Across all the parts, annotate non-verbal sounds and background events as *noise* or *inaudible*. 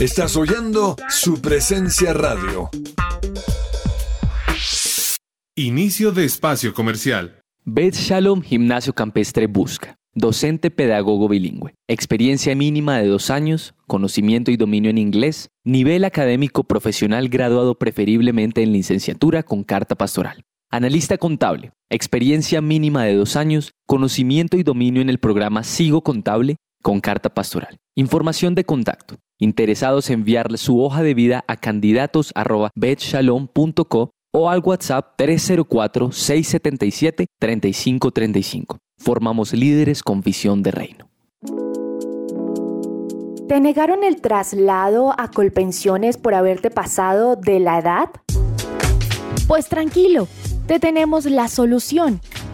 Estás oyendo su presencia radio. Inicio de espacio comercial. Beth Shalom Gimnasio Campestre busca. Docente pedagogo bilingüe. Experiencia mínima de dos años, conocimiento y dominio en inglés, nivel académico profesional graduado preferiblemente en licenciatura con carta pastoral. Analista contable, experiencia mínima de dos años, conocimiento y dominio en el programa Sigo Contable con carta pastoral. Información de contacto. Interesados en enviarle su hoja de vida a candidatos.betshalom.co o al WhatsApp 304-677-3535. Formamos líderes con visión de reino. ¿Te negaron el traslado a Colpensiones por haberte pasado de la edad? Pues tranquilo, te tenemos la solución.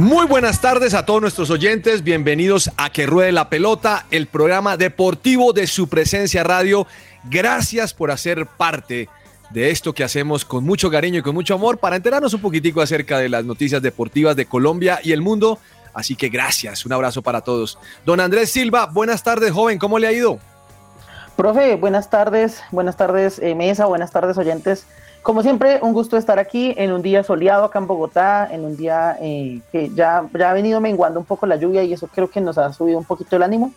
Muy buenas tardes a todos nuestros oyentes, bienvenidos a Que Ruede la Pelota, el programa deportivo de su presencia radio. Gracias por hacer parte de esto que hacemos con mucho cariño y con mucho amor para enterarnos un poquitico acerca de las noticias deportivas de Colombia y el mundo. Así que gracias, un abrazo para todos. Don Andrés Silva, buenas tardes, joven, ¿cómo le ha ido? Profe, buenas tardes, buenas tardes, eh, Mesa, buenas tardes, oyentes. Como siempre, un gusto estar aquí en un día soleado acá en Bogotá, en un día eh, que ya, ya ha venido menguando un poco la lluvia y eso creo que nos ha subido un poquito el ánimo.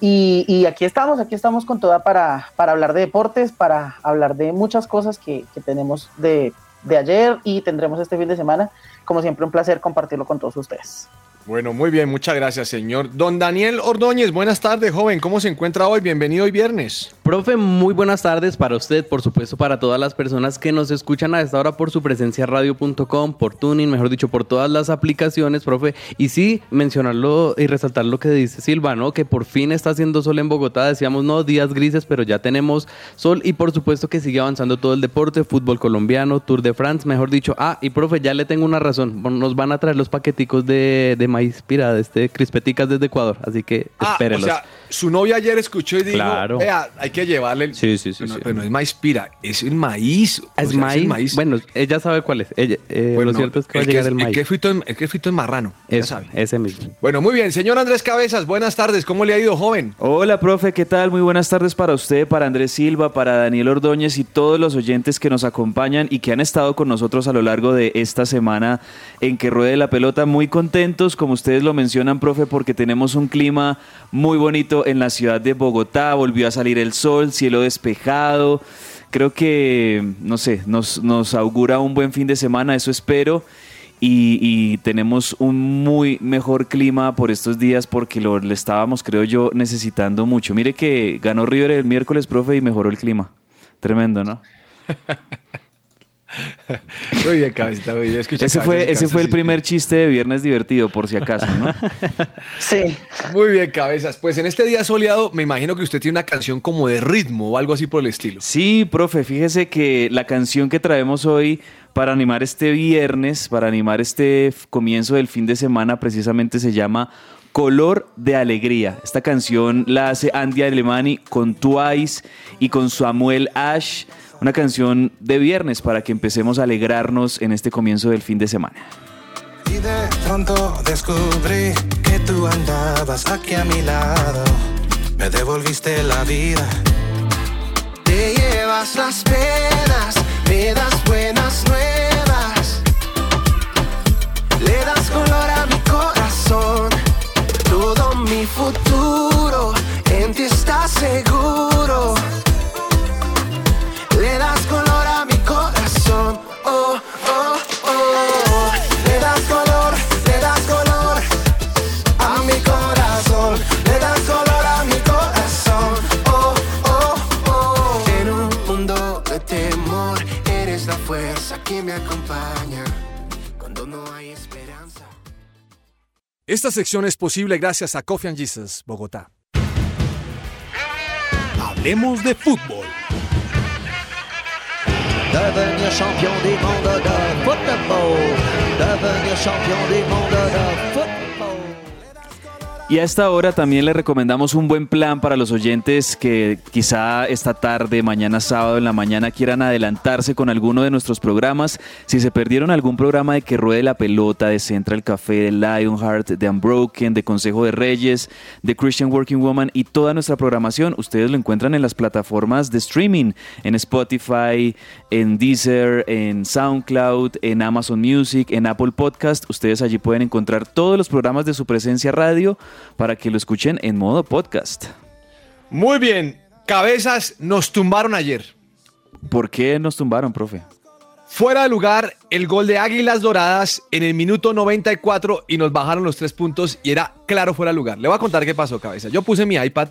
Y, y aquí estamos, aquí estamos con toda para, para hablar de deportes, para hablar de muchas cosas que, que tenemos de, de ayer y tendremos este fin de semana. Como siempre, un placer compartirlo con todos ustedes. Bueno, muy bien, muchas gracias, señor. Don Daniel Ordóñez, buenas tardes, joven. ¿Cómo se encuentra hoy? Bienvenido hoy viernes. Profe, muy buenas tardes para usted, por supuesto, para todas las personas que nos escuchan a esta hora por su presencia radio.com, por Tuning, mejor dicho, por todas las aplicaciones, profe. Y sí, mencionarlo y resaltar lo que dice Silva, ¿no? Que por fin está haciendo sol en Bogotá. Decíamos, no, días grises, pero ya tenemos sol y por supuesto que sigue avanzando todo el deporte, fútbol colombiano, Tour de France, mejor dicho. Ah, y profe, ya le tengo una razón. Nos van a traer los paqueticos de, de maíz pira, de este crispeticas desde Ecuador, así que Ah, o espérenlos. sea, su novia ayer escuchó y dijo, Claro. vea, hay que llevarle el... Sí, sí, sí. Pero no, sí. pero no es maíz pira, es el maíz. o Es sea, maíz. Bueno, ella sabe cuál es. Ella, eh, Bueno, lo cierto es que va a llegar es- el maíz. que frito en, el que frito en marrano, ya Eso, sabe. ese mismo. Bueno, muy bien. Señor Andrés Cabezas, buenas tardes. ¿Cómo le ha ido, joven? Hola, profe, ¿qué tal? Muy buenas tardes para usted, para Andrés Silva, para Daniel Ordóñez y todos los oyentes que nos acompañan y que han estado con nosotros a lo largo de esta semana en que ruede la pelota. Muy contentos, como ustedes lo mencionan, profe, porque tenemos un clima muy bonito en la ciudad de Bogotá. Volvió a salir el sol, cielo despejado. Creo que, no sé, nos, augura un buen fin de semana, eso espero. Y, tenemos un muy mejor clima por estos días porque lo estábamos, creo yo, necesitando mucho. Mire que ganó River el miércoles, profe, y mejoró el clima. Tremendo, ¿no? *laughs* Muy bien, cabecita, muy bien. Escucha, Ese fue, ese fue el primer chiste de Viernes Divertido, por si acaso, ¿no? *laughs* Sí. Muy bien, cabezas. Pues en este día soleado, me imagino que usted tiene una canción como de ritmo o algo así por el estilo. Sí, profe, fíjese que la canción que traemos hoy para animar este viernes, para animar este comienzo del fin de semana, precisamente se llama Color de Alegría. Esta canción la hace Andy Alemani con Twice y con Samuel Ash. Una canción de viernes para que empecemos a alegrarnos en este comienzo del fin de semana. Y de pronto descubrí que tú andabas aquí a mi lado. Me devolviste la vida. llevas las penas, me das buenas nuevas. Le das color a mi corazón, todo mi futuro en ti está seguro. Que me acompaña cuando no hay esperanza. Esta sección es posible gracias a Coffee and Jesus, Bogotá. Hablemos de fútbol. Devenir champion du monde de football. Devenir champion du monde de football. Y a esta hora también le recomendamos un buen plan para los oyentes que quizá esta tarde, mañana sábado en la mañana quieran adelantarse con alguno de nuestros programas. Si se perdieron algún programa de Que Ruede la Pelota, de Central Café, de Lionheart, de Unbroken, de Consejo de Reyes, de Christian Working Woman y toda nuestra programación, ustedes lo encuentran en las plataformas de streaming, en Spotify, en Deezer, en SoundCloud, en Amazon Music, en Apple Podcast. Ustedes allí pueden encontrar todos los programas de su presencia radio para que lo escuchen en modo podcast. Muy bien, cabezas nos tumbaron ayer. ¿Por qué nos tumbaron, profe? Fuera de lugar, el gol de Águilas Doradas en el minuto 94 y nos bajaron los tres puntos y era claro fuera de lugar. Le voy a contar qué pasó, cabeza. Yo puse mi iPad,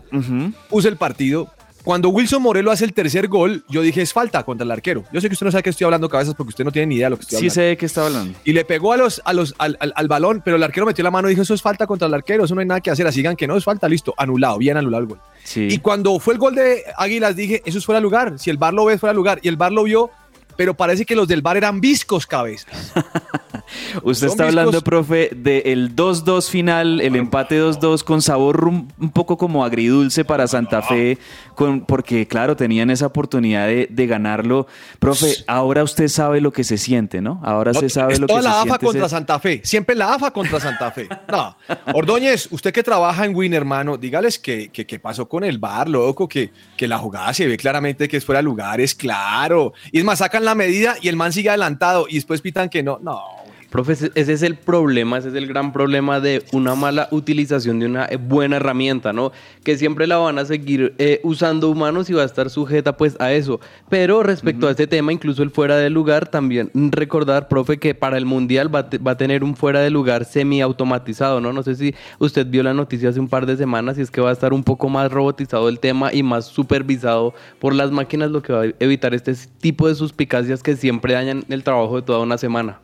puse el partido. Cuando Wilson Morelo hace el tercer gol, yo dije es falta contra el arquero. Yo sé que usted no sabe que estoy hablando cabezas porque usted no tiene ni idea de lo que estoy Sí hablando. sé de qué está hablando. Y le pegó a los, a los, al, al- al balón, pero el arquero metió la mano y dijo, eso es falta contra el arquero, eso no hay nada que hacer, así digan que no es falta, listo, anulado, bien anulado el gol. Y cuando fue el gol de Águilas dije, eso es fuera de lugar, si el bar lo ve, fuera de lugar, y el bar lo vio, pero parece que los del bar eran viscos cabezas. *laughs* Usted está hablando, profe, del 2-2 final, el empate 2-2 con sabor un, poco como agridulce para Santa Fe, con, porque claro, tenían esa oportunidad de, de ganarlo. Profe, ahora usted sabe lo que se siente, ¿no? Ahora No, se sabe lo que toda se la AFA siente. contra ser- Santa Fe. Siempre la AFA contra Santa Fe. No. Ordóñez, usted que trabaja en Win, hermano, dígales que, que, que pasó con el bar, loco, que, que la jugada se ve claramente que es fuera de lugar, es claro. Y es más, sacan la medida y el man sigue adelantado y después pitan que no. No. Profe, ese es el problema, ese es el gran problema de una mala utilización de una eh, buena herramienta, ¿no? Que siempre la van a seguir eh, usando humanos y va a estar sujeta pues a eso. Pero respecto a este tema, incluso el fuera de lugar, también recordar, profe, que para el Mundial va, a te- va a tener un fuera de lugar semi-automatizado, ¿no? No sé si usted vio la noticia hace un par de semanas y es que va a estar un poco más robotizado el tema y más supervisado por las máquinas, lo que va a evitar este tipo de suspicacias que siempre dañan el trabajo de toda una semana.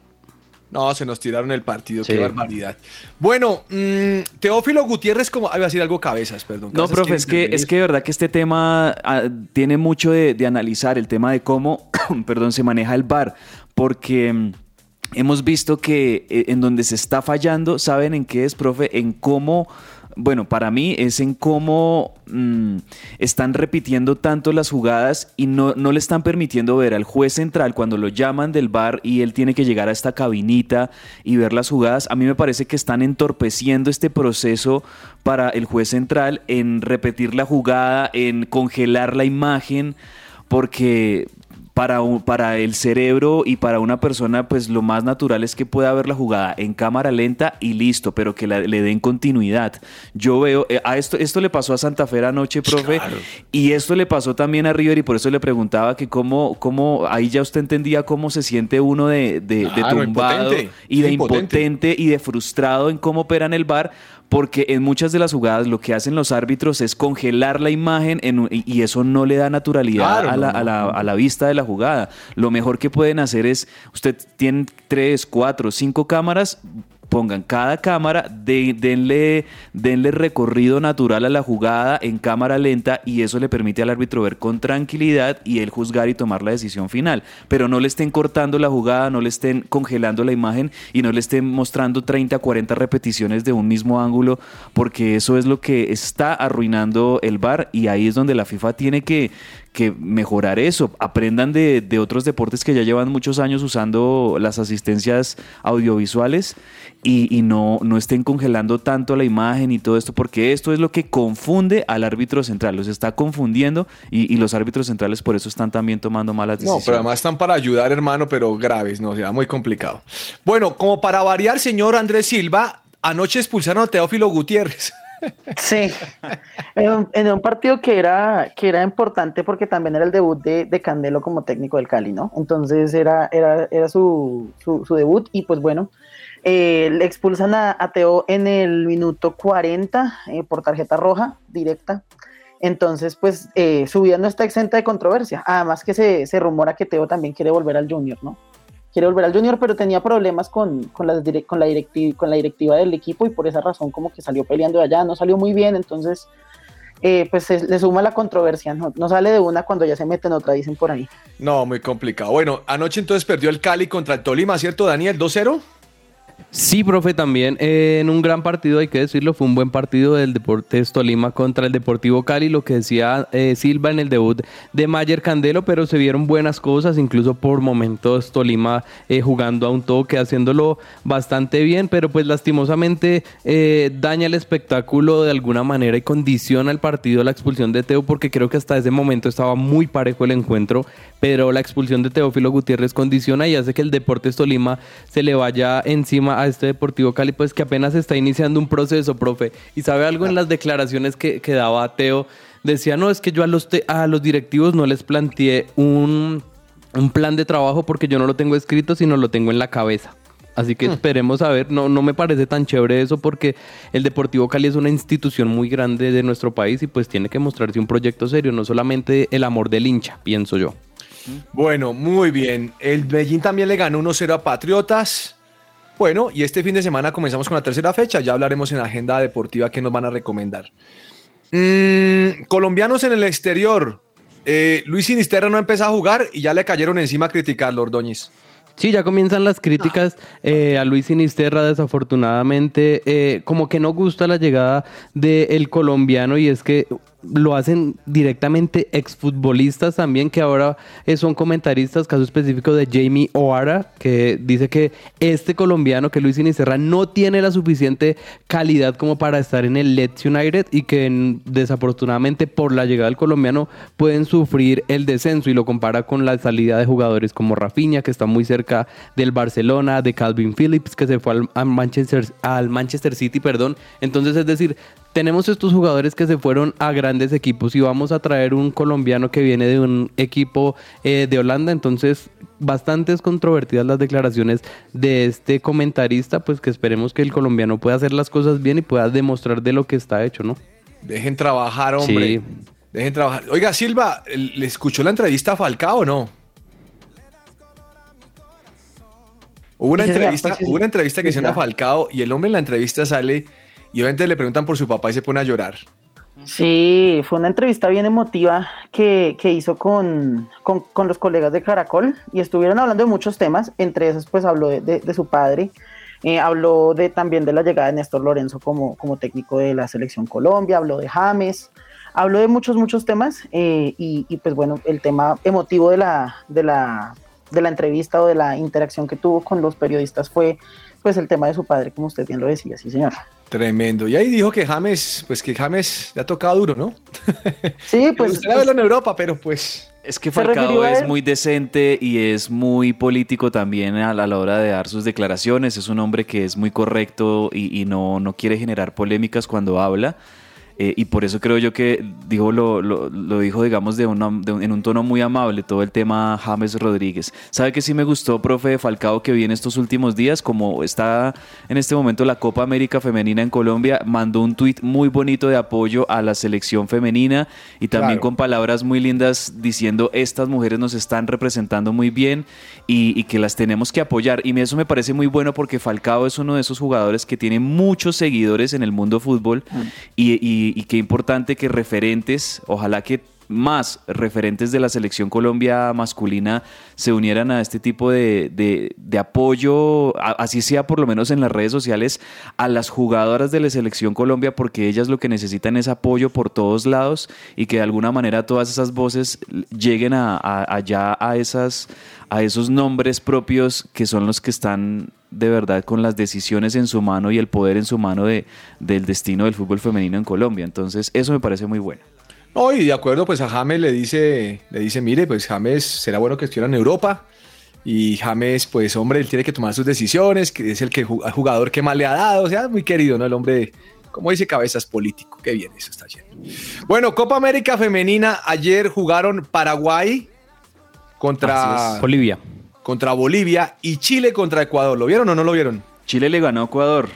No, se nos tiraron el partido, Sí. qué barbaridad. Bueno, mm, Teófilo Gutiérrez, como ah, iba a decir algo cabezas, perdón. No, profe, es que, es que de verdad que este tema ah, tiene mucho de, de analizar, el tema de cómo, *coughs* perdón, se maneja el VAR, porque mm, hemos visto que eh, en donde se está fallando, ¿saben en qué es, profe? En cómo, bueno, para mí es en cómo mm, están repitiendo tanto las jugadas y no, no le están permitiendo ver al juez central cuando lo llaman del bar y él tiene que llegar a esta cabinita y ver las jugadas. A mí me parece que están entorpeciendo este proceso para el juez central en repetir la jugada, en congelar la imagen, porque para, un- para el cerebro y para una persona, pues lo más natural es que pueda ver la jugada en cámara lenta y listo, pero que la- le den continuidad. Yo veo, eh, a esto, esto le pasó a Santa Fe anoche, profe, y esto le pasó también a River, y por eso le preguntaba que cómo, cómo ahí ya usted entendía cómo se siente uno de, de- de tumbado impotente. y de impotente. impotente y de frustrado en cómo operan el bar, porque en muchas de las jugadas lo que hacen los árbitros es congelar la imagen en y, eso no le da naturalidad Claro, a, la, no, a la- no. a la vista de la jugada. Lo mejor que pueden hacer es, usted tiene tres, cuatro, cinco cámaras, pongan cada cámara, de- denle, denle recorrido natural a la jugada en cámara lenta y eso le permite al árbitro ver con tranquilidad y él juzgar y tomar la decisión final. Pero no le estén cortando la jugada, no le estén congelando la imagen y no le estén mostrando 30, 40 repeticiones de un mismo ángulo, porque eso es lo que está arruinando el VAR y ahí es donde la FIFA tiene que, que mejorar eso, aprendan de, de otros deportes que ya llevan muchos años usando las asistencias audiovisuales y, y no, no estén congelando tanto la imagen y todo esto, porque esto es lo que confunde al árbitro central, los está confundiendo y, y los árbitros centrales por eso están también tomando malas No, decisiones. pero además están para ayudar, hermano, pero graves, no, o sea, muy complicado. Bueno, como para variar, señor Andrés Silva, anoche expulsaron a Teófilo Gutiérrez. Sí, en un, partido que era, que era importante porque también era el debut de, de Candelo como técnico del Cali, ¿no? Entonces era, era, era su, su, su debut y pues bueno, eh, le expulsan a, a Teo en el minuto 40 eh, por tarjeta roja directa. Entonces, pues eh, su vida no está exenta de controversia. Además que se, se rumora que Teo también quiere volver al Junior, ¿no? Quiere volver al Junior, pero tenía problemas con, con, la directiva, con la directiva del equipo y por esa razón como que salió peleando de allá, no salió muy bien, entonces eh, pues se, le suma la controversia, no, no sale de una cuando ya se mete en otra, dicen por ahí. No, muy complicado. Bueno, anoche entonces perdió el Cali contra el Tolima, ¿cierto, Daniel? 2-0. Sí, profe, también eh, en un gran partido, hay que decirlo, fue un buen partido del Deportes Tolima contra el Deportivo Cali, lo que decía eh, Silva en el debut de Mayer Candelo, pero se vieron buenas cosas, incluso por momentos Tolima eh, jugando a un toque, haciéndolo bastante bien, pero pues lastimosamente eh, daña el espectáculo de alguna manera y condiciona el partido la expulsión de Teo, porque creo que hasta ese momento estaba muy parejo el encuentro, pero la expulsión de Teófilo Gutiérrez condiciona y hace que el Deportes Tolima se le vaya encima este Deportivo Cali, pues que apenas está iniciando un proceso, profe. Y sabe algo en las declaraciones que, que daba Teo, decía, no, es que yo a los, te- a los directivos no les planteé un, un plan de trabajo porque yo no lo tengo escrito, sino lo tengo en la cabeza. Así que esperemos a ver, no, no me parece tan chévere eso porque el Deportivo Cali es una institución muy grande de nuestro país y pues tiene que mostrarse un proyecto serio, no solamente el amor del hincha, pienso yo. Bueno, muy bien. El Medellín también le ganó 1-0 a Patriotas. Bueno, y este fin de semana comenzamos con la tercera fecha. Ya hablaremos en la agenda deportiva que nos van a recomendar. Mm, colombianos en el exterior. Eh, Luis Sinisterra no empezó a jugar y ya le cayeron encima a criticarlo, Ordóñez. Sí, ya comienzan las críticas eh, a Luis Sinisterra, desafortunadamente, eh, como que no gusta la llegada del colombiano y es que lo hacen directamente exfutbolistas también, que ahora eh, son comentaristas, caso específico de Jamie O'Hara, que dice que este colombiano, que Luis Sinisterra, no tiene la suficiente calidad como para estar en el Leeds United y que desafortunadamente por la llegada del colombiano pueden sufrir el descenso y lo compara con la salida de jugadores como Rafinha, que está muy cerca del Barcelona, de Calvin Phillips, que se fue al, al Manchester, al Manchester City, perdón. Entonces, es decir, tenemos estos jugadores que se fueron a grandes equipos y vamos a traer un colombiano que viene de un equipo eh, de Holanda, entonces bastantes controvertidas las declaraciones de este comentarista, pues que esperemos que el colombiano pueda hacer las cosas bien y pueda demostrar de lo que está hecho, ¿no? Dejen trabajar, hombre. Sí. Dejen trabajar. Oiga, Silva, ¿le escuchó la entrevista a Falcao o no? Hubo una entrevista, pues, sí, sí. hubo una entrevista que Sí, hicieron a. Falcao y el hombre en la entrevista sale y obviamente le preguntan por su papá y se pone a llorar. Sí, fue una entrevista bien emotiva que, que hizo con, con, los colegas de Caracol y estuvieron hablando de muchos temas, entre esos pues habló de su padre, eh, habló de, también de la llegada de Néstor Lorenzo como, como técnico de la selección Colombia, habló de James, habló de muchos, muchos temas eh, y, y, pues bueno, el tema emotivo de la, de, la, de la entrevista o de la interacción que tuvo con los periodistas fue pues el tema de su padre, como usted bien lo decía, sí señor. Tremendo. Y ahí dijo que James, pues que James le ha tocado duro, ¿no? *laughs* Sí, pues. Me gustaría verlo en Europa, pero pues. Es que Falcao es muy decente y es muy político también a la, a la hora de dar sus declaraciones. Es un hombre que es muy correcto y, y no, no quiere generar polémicas cuando habla. Eh, y por eso creo yo que digo, lo, lo- lo dijo, digamos, de una- de un- en un tono muy amable todo el tema James Rodríguez. ¿Sabe que sí me gustó, profe de Falcao, que vi en estos últimos días? Como está en este momento la Copa América Femenina en Colombia, mandó un tuit muy bonito de apoyo a la selección femenina y también Claro. con palabras muy lindas diciendo estas mujeres nos están representando muy bien y, y que las tenemos que apoyar. Y eso me parece muy bueno porque Falcao es uno de esos jugadores que tiene muchos seguidores en el mundo fútbol y, y- y qué importante que referentes, ojalá que más referentes de la selección Colombia masculina se unieran a este tipo de, de- apoyo, así sea por lo menos en las redes sociales, a las jugadoras de la selección Colombia, porque ellas lo que necesitan es apoyo por todos lados y que de alguna manera todas esas voces lleguen a- allá a, esas, a esos nombres propios que son los que están de verdad con las decisiones en su mano y el poder en su mano de, del destino del fútbol femenino en Colombia. Entonces, eso me parece muy bueno. No, y de acuerdo, pues a James le dice, le dice, mire, pues James será bueno que estuviera en Europa. Y James, pues hombre, él tiene que tomar sus decisiones, que es el que jugador que más le ha dado, o sea, muy querido, ¿no? El hombre, como dice Cabezas, político. Qué bien, eso está lleno. Bueno, Copa América Femenina, ayer jugaron Paraguay contra. Bolivia. Contra Bolivia y Chile contra Ecuador. ¿Lo vieron o no lo vieron? Chile le ganó a Ecuador.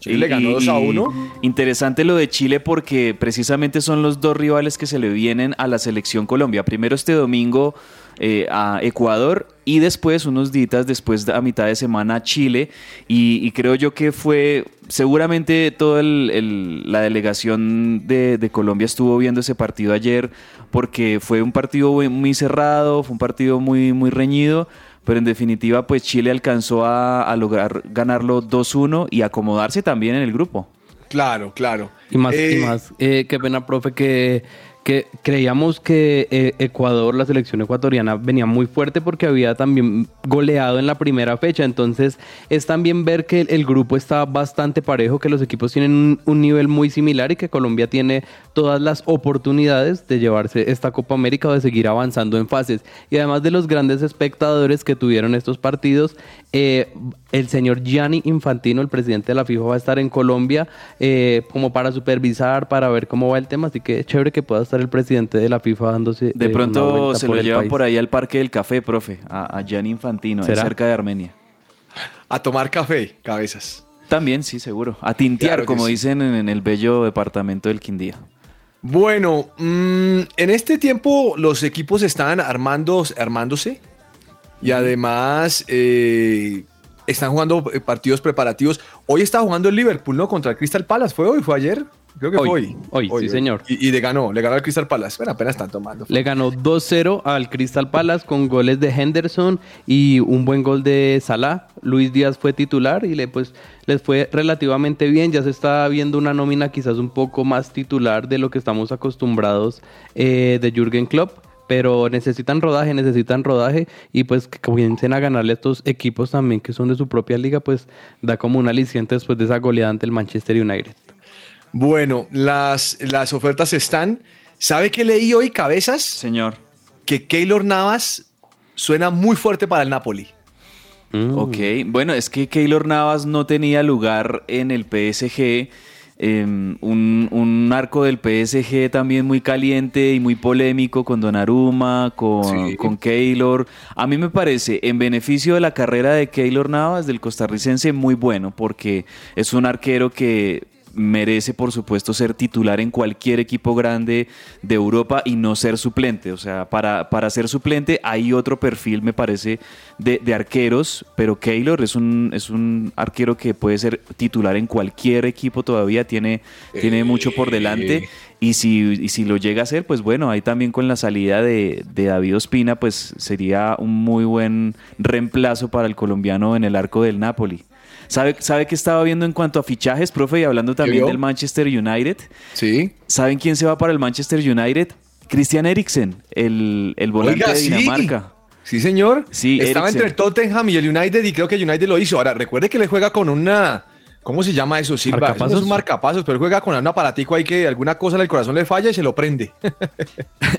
Chile le ganó 2 a 1. Interesante lo de Chile porque precisamente son los dos rivales que se le vienen a la selección Colombia. Primero este domingo eh, a Ecuador y después, unos días después, a mitad de semana, a Chile. Y, y creo yo que fue, seguramente toda el- el- la delegación de, de Colombia estuvo viendo ese partido ayer porque fue un partido muy, muy cerrado, fue un partido muy, muy reñido. Pero en definitiva, pues Chile alcanzó a, a lograr ganarlo 2-1 y acomodarse también en el grupo. Claro, claro. Y más, Eh, y más eh, qué pena, profe, que, que creíamos que eh, Ecuador, la selección ecuatoriana, venía muy fuerte porque había también goleado en la primera fecha. Entonces, es también ver que el grupo está bastante parejo, que los equipos tienen un, un nivel muy similar y que Colombia tiene todas las oportunidades de llevarse esta Copa América o de seguir avanzando en fases. Y además de los grandes espectadores que tuvieron estos partidos, eh, el señor Gianni Infantino, el presidente de la FIFA, va a estar en Colombia eh, como para supervisar, para ver cómo va el tema. Así que es chévere que pueda estar el presidente de la FIFA dándose. De eh, una pronto se lo llevan país. por ahí al Parque del Café, profe, a, a Gianni Infantino, cerca de Armenia. A tomar café, cabezas. También, sí, seguro. A tintear, Claro como sí. dicen en, en el bello departamento del Quindía. Bueno, mm, en este tiempo los equipos están armando, armándose y además eh, están jugando eh, partidos preparativos. Hoy está jugando el Liverpool, ¿no? Contra el Crystal Palace. ¿Fue hoy? ¿Fue ayer? Creo que Hoy, fue hoy. hoy, sí, señor. Y, y le ganó, le ganó al Crystal Palace. Bueno, apenas están tomando. Le ganó 2-0 al Crystal Palace con goles de Henderson y un buen gol de Salah. Luis Díaz fue titular y le, pues, les fue relativamente bien. Ya se está viendo una nómina quizás un poco más titular de lo que estamos acostumbrados eh, de Jürgen Klopp. Pero necesitan rodaje, necesitan rodaje y pues que comiencen a ganarle a estos equipos también que son de su propia liga, pues da como un aliciente después de esa goleada ante el Manchester United. Bueno, las, las ofertas están. ¿Sabe qué leí hoy, cabezas? Señor. Que Keylor Navas suena muy fuerte para el Napoli. Mm. Ok, bueno, es que Keylor Navas no tenía lugar en el PSG. Eh, un, un arco del PSG también muy caliente y muy polémico con Donnarumma, con, con Keylor. A mí me parece, en beneficio de la carrera de Keylor Navas, del costarricense, muy bueno, porque es un arquero que merece, por supuesto, ser titular en cualquier equipo grande de Europa y no ser suplente. O sea, para, para ser suplente hay otro perfil, me parece, de, de arqueros, pero Keylor es un, es un arquero que puede ser titular en cualquier equipo todavía, tiene, tiene mucho por delante. Y si, y si lo llega a hacer, pues bueno, ahí también con la salida de, de David Ospina, pues sería un muy buen reemplazo para el colombiano en el arco del Napoli. ¿Sabe, ¿Sabe qué estaba viendo en cuanto a fichajes, profe? Y hablando también del Manchester United. Sí. ¿Saben quién se va para el Manchester United? Christian Eriksen, el, el volante Oiga, de sí. Dinamarca. Sí, señor. Sí, Estaba Eriksen. entre el Tottenham y el United y creo que el United lo hizo. Ahora, recuerde que le juega con una... ¿Cómo se llama eso, Silva? Eso no ¿Marcapasos? es un marcapasos, pero juega con un aparatico ahí que alguna cosa en el corazón le falla y se lo prende. *laughs*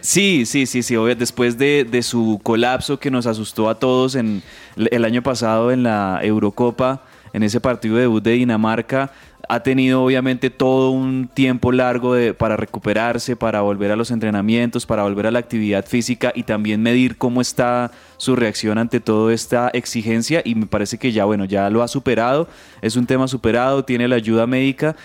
Sí, sí, sí, sí. obvio, después de, de su colapso que nos asustó a todos en el el año pasado en la Eurocopa, en ese partido de debut de Dinamarca, ha tenido obviamente todo un tiempo largo de- para recuperarse, para volver a los entrenamientos, para volver a la actividad física y también medir cómo está su reacción ante toda esta exigencia y me parece que ya, bueno, ya lo ha superado, es un tema superado, tiene la ayuda médica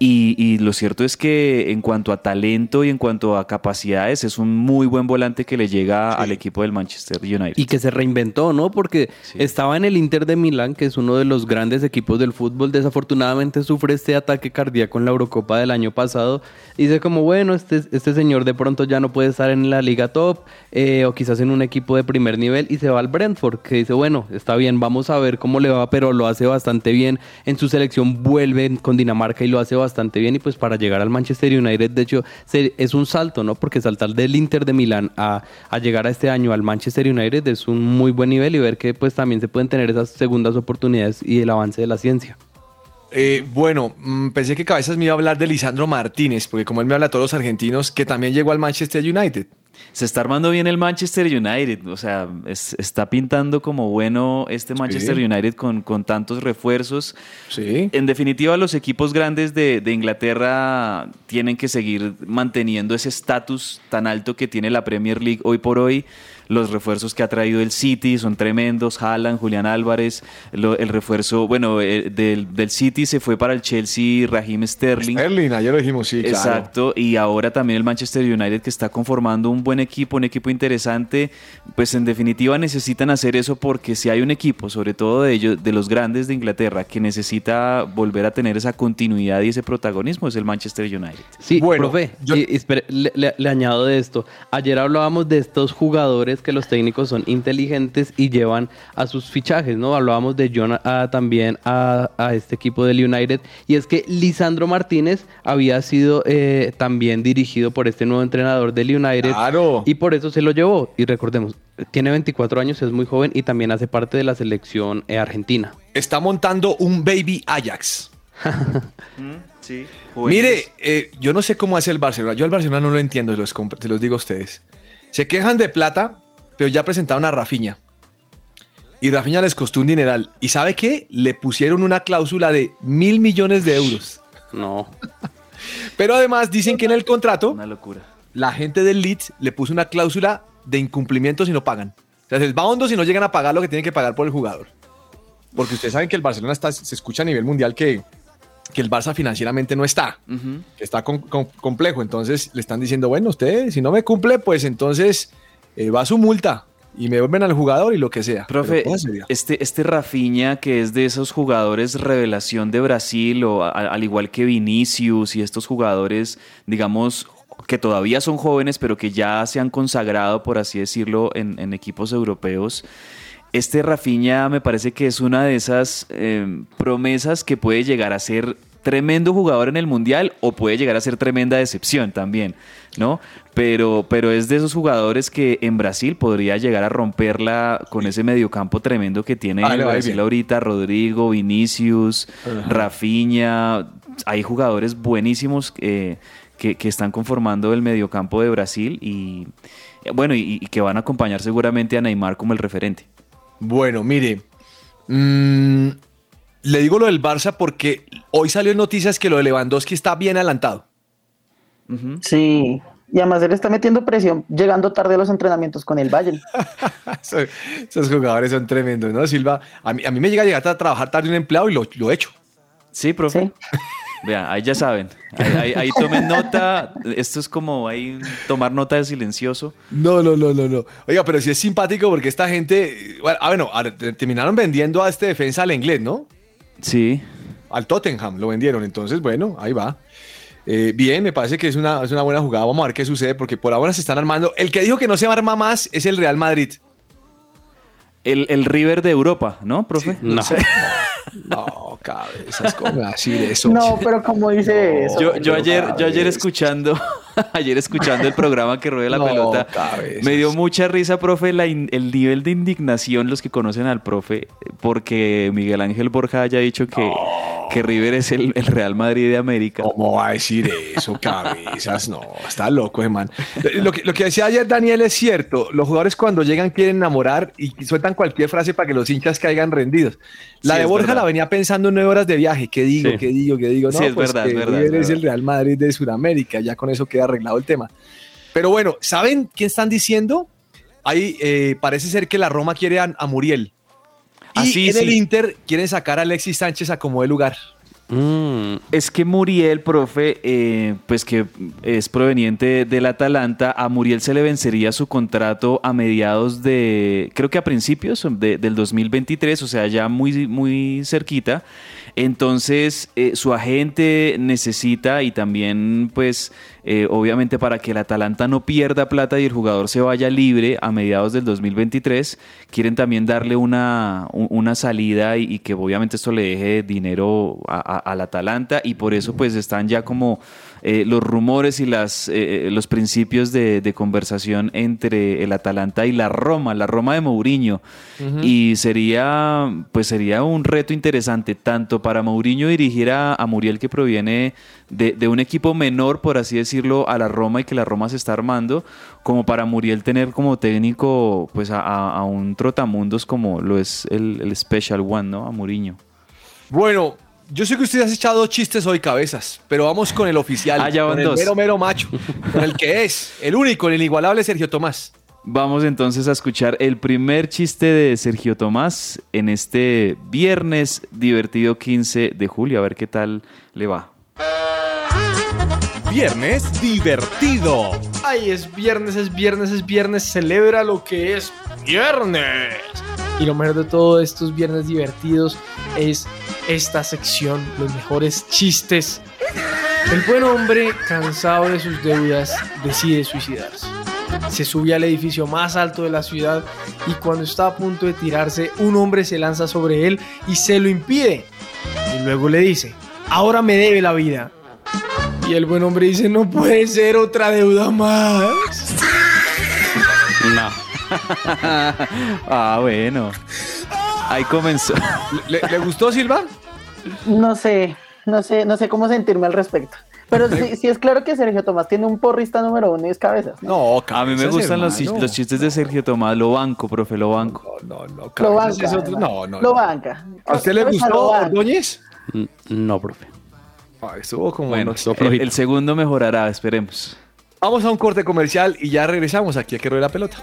Y, y lo cierto es que en cuanto a talento y en cuanto a capacidades, es un muy buen volante que le llega al equipo del Manchester United. Y que se reinventó, ¿no? Porque estaba en el Inter de Milán, que es uno de los grandes equipos del fútbol. Desafortunadamente sufre este ataque cardíaco en la Eurocopa del año pasado. Y dice como, bueno, este, este señor de pronto ya no puede estar en la liga top eh, o quizás en un equipo de primer nivel y se va al Brentford, que dice, bueno, está bien, vamos a ver cómo le va, pero lo hace bastante bien. En su selección vuelve con Dinamarca y lo hace bastante bien. Y pues para llegar al Manchester United, de hecho, es un salto, ¿no? Porque saltar del Inter de Milán a, a llegar a este año al Manchester United es un muy buen nivel y ver que pues también se pueden tener esas segundas oportunidades y el avance de la ciencia. Eh, bueno, mm, pensé que Cabezas me iba a hablar de Lisandro Martínez, porque como él me habla a todos los argentinos, que también llegó al Manchester United. Se está armando bien el Manchester United, o sea, es- está pintando como bueno este Manchester United con, con tantos refuerzos. Sí. En definitiva, los equipos grandes de, de Inglaterra tienen que seguir manteniendo ese estatus tan alto que tiene la Premier League hoy por hoy. Los refuerzos que ha traído el City son tremendos. Haaland, Julián Álvarez, lo- el refuerzo, bueno, eh, del, del City se fue para el Chelsea, Raheem Sterling. Sterling, ayer lo dijimos, sí, claro. Exacto, y ahora también el Manchester United que está conformando un buen equipo, un equipo interesante, pues en definitiva necesitan hacer eso porque si hay un equipo, sobre todo de ellos, de los grandes de Inglaterra, que necesita volver a tener esa continuidad y ese protagonismo es el Manchester United. Sí, profe, y- y espere, le, le- le añado de esto. Ayer hablábamos de estos jugadores que los técnicos son inteligentes y llevan a sus fichajes, ¿no? Hablábamos de John ah, también a, a este equipo del United. Y es que Lisandro Martínez había sido eh, también dirigido por este nuevo entrenador del United. Y por eso se lo llevó. Y recordemos, tiene 24 años, es muy joven y también hace parte de la selección eh, argentina. Está montando un baby Ajax. *laughs* Sí. Mire, eh, yo no sé cómo hace el Barcelona. Yo al Barcelona no lo entiendo, se los, se los digo a ustedes. Se quejan de plata, pero ya presentaron a Rafinha. Y Rafinha les costó un dineral. ¿Y sabe qué? Le pusieron una cláusula de mil millones de euros. No. Pero además dicen que en el contrato, Una locura. la gente del Leeds le puso una cláusula de incumplimiento si no pagan. O sea, se les va hondo si no llegan a pagar lo que tienen que pagar por el jugador. Porque ustedes saben que el Barcelona está, se escucha a nivel mundial que, que el Barça financieramente no está, que está con- con- complejo. Entonces le están diciendo, bueno, usted si no me cumple, pues entonces eh, va su multa y me devuelven al jugador y lo que sea. Profe, este, este Rafinha, que es de esos jugadores revelación de Brasil, o a- al igual que Vinicius y estos jugadores, digamos, que todavía son jóvenes, pero que ya se han consagrado, por así decirlo, en, en equipos europeos. Este Rafinha me parece que es una de esas eh, promesas que puede llegar a ser tremendo jugador en el Mundial o puede llegar a ser tremenda decepción también, ¿no? Pero, pero es de esos jugadores que en Brasil podría llegar a romperla con ese mediocampo tremendo que tiene Ah, Brasil bien. ahorita, Rodrigo, Vinicius, Ajá. Rafinha, hay jugadores buenísimos eh, que, que están conformando el mediocampo de Brasil y eh, bueno, y, y que van a acompañar seguramente a Neymar como el referente. Bueno, mire, mm, le digo lo del Barça porque hoy salió en noticias que lo de Lewandowski está bien adelantado. Sí. Y además él está metiendo presión, llegando tarde a los entrenamientos con el Bayern. *laughs* Esos, jugadores son tremendos, ¿no, Silva? A mí, a mí me llega a llegar a trabajar tarde un empleado y lo, lo echo. Sí, profe. *laughs* Vean, ahí ya saben. Ahí, ahí- ahí tomen nota. Esto es como ahí tomar nota de silencioso. No, no, no, no, no. Oiga, pero sí es simpático porque esta gente. Bueno, ah, bueno, terminaron vendiendo a este defensa al inglés, ¿no? Sí. Al Tottenham lo vendieron. Entonces, bueno, ahí va. Eh, bien, me parece que es una, es una buena jugada. Vamos a ver qué sucede porque por ahora se están armando. El que dijo que no se arma más es el Real Madrid. El, el River de Europa, ¿no, profe? no sé. *laughs* No, cabezas, ¿cómo así de *laughs* eso? No, pero como dice eso. Yo, yo ayer, yo ayer escuchando, *laughs* ayer escuchando el programa que ruede la No, pelota, cabezas. me dio mucha risa, profe, la el nivel de indignación los que conocen al profe, porque Miguel Ángel Borja haya dicho que, que River es el, el Real Madrid de América. ¿Cómo va a decir eso, cabezas? No, está loco, man. Lo que, lo que decía ayer Daniel es cierto. Los jugadores cuando llegan quieren enamorar y sueltan cualquier frase para que los hinchas caigan rendidos. La Sí, de Borja verdad. la venía pensando en nueve horas de viaje. ¿Qué digo? Sí. ¿Qué digo? ¿Qué digo? Sí, es verdad, que es verdad, River es es el verdad. Real Madrid de Sudamérica. Ya con eso queda arreglado el tema. Pero bueno, ¿saben quién están diciendo? Ahí eh, parece ser que la Roma quiere a, a Muriel. Y Ah, sí, en el. Inter quieren sacar a Alexis Sánchez a como de lugar. Es que Muriel, profe, eh, pues que es proveniente del Atalanta, a Muriel se le vencería su contrato a mediados de, creo que a principios de- del 2023, o sea, ya muy, muy cerquita. Entonces, eh, su agente necesita y también, pues, eh, obviamente para que el Atalanta no pierda plata y el jugador se vaya libre a mediados del 2023, quieren también darle una, una salida y, que obviamente esto le deje dinero al Atalanta y por eso pues están ya como eh, los rumores y las, eh, los principios de, de conversación entre el Atalanta y la Roma, la Roma de Mourinho. Y sería, pues sería un reto interesante tanto para Mourinho dirigir a, a Muriel que proviene de, de un equipo menor, por así decirlo, a la Roma y que la Roma se está armando, como para Muriel tener como técnico pues a, a- a un trotamundos como lo es el, el Special One, ¿no? A Mourinho. Bueno, yo sé que usted ha echado dos chistes hoy, cabezas, pero vamos con el oficial. Ah, ya van con dos. el mero, mero macho. con el que es, el único, el inigualable Sergio Tomás. Vamos entonces a escuchar el primer chiste de Sergio Tomás en este viernes divertido 15 de julio. A ver qué tal le va. Viernes divertido. Ay, es viernes, es viernes, es viernes. Celebra lo que es viernes. Y lo mejor de todo estos viernes divertidos es esta sección, los mejores chistes. El buen hombre, cansado de sus deudas, decide suicidarse. Se sube al edificio más alto de la ciudad y cuando está a punto de tirarse, un hombre se lanza sobre él y se lo impide. Y luego le dice, ahora me debe la vida. Y el buen hombre dice, no puede ser otra deuda más. No. *laughs* ah, bueno. Ahí comenzó. ¿Le, le gustó Silva? No sé, no sé, no sé cómo sentirme al respecto. Pero sí, sí es claro que Sergio Tomás tiene un porrista número uno y es cabezas. No, A mí me gustan los, los chistes de Sergio Tomás. Lo banco, profe, lo banco. No, no, Lo banca. Es otro-. No, no, Lo no. banca. ¿A usted le gustó. Ordóñez? No, profe. Ah, estuvo como Bueno, no el, el segundo mejorará, esperemos. Vamos a un corte comercial y ya regresamos aquí a que ruede la pelota.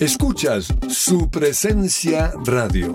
Escuchas su presencia radio.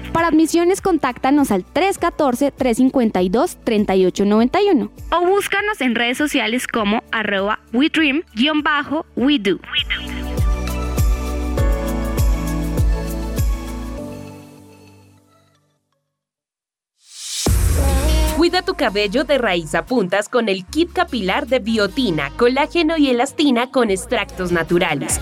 Para admisiones, contáctanos al 314-352-3891 o búscanos en redes sociales como arroba WeDream-WeDo. Cuida tu cabello de raíz a puntas con el kit capilar de biotina, colágeno y elastina con extractos naturales.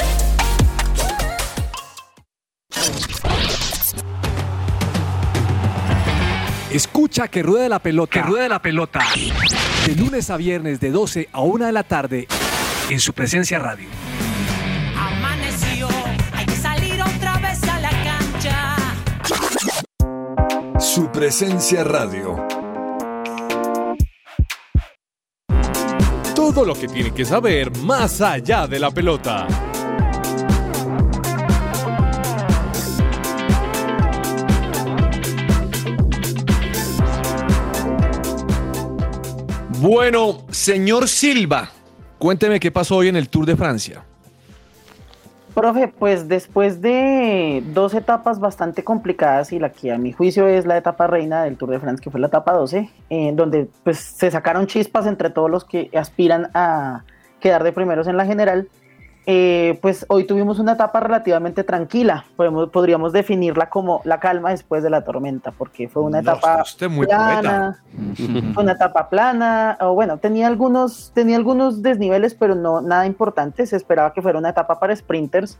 Escucha que ruede la pelota. Que ruede la pelota. De lunes a viernes de 12 a 1 de la tarde en su presencia radio. Amaneció, hay que salir otra vez a la cancha. Su presencia radio. todo lo que tiene que saber más allá de la pelota. Bueno, señor Silva, cuénteme qué pasó hoy en el Tour de Francia. Profe, pues después de dos etapas bastante complicadas y la que a mi juicio es la etapa reina del Tour de France, que fue la etapa 12, en donde pues se sacaron chispas entre todos los que aspiran a quedar de primeros en la general, eh, pues hoy tuvimos una etapa relativamente tranquila, Podemos, podríamos definirla como la calma después de la tormenta, porque fue una No, etapa usted muy plana, fue una etapa plana, o bueno, tenía algunos, tenía algunos desniveles, pero no nada importante, se esperaba que fuera una etapa para sprinters,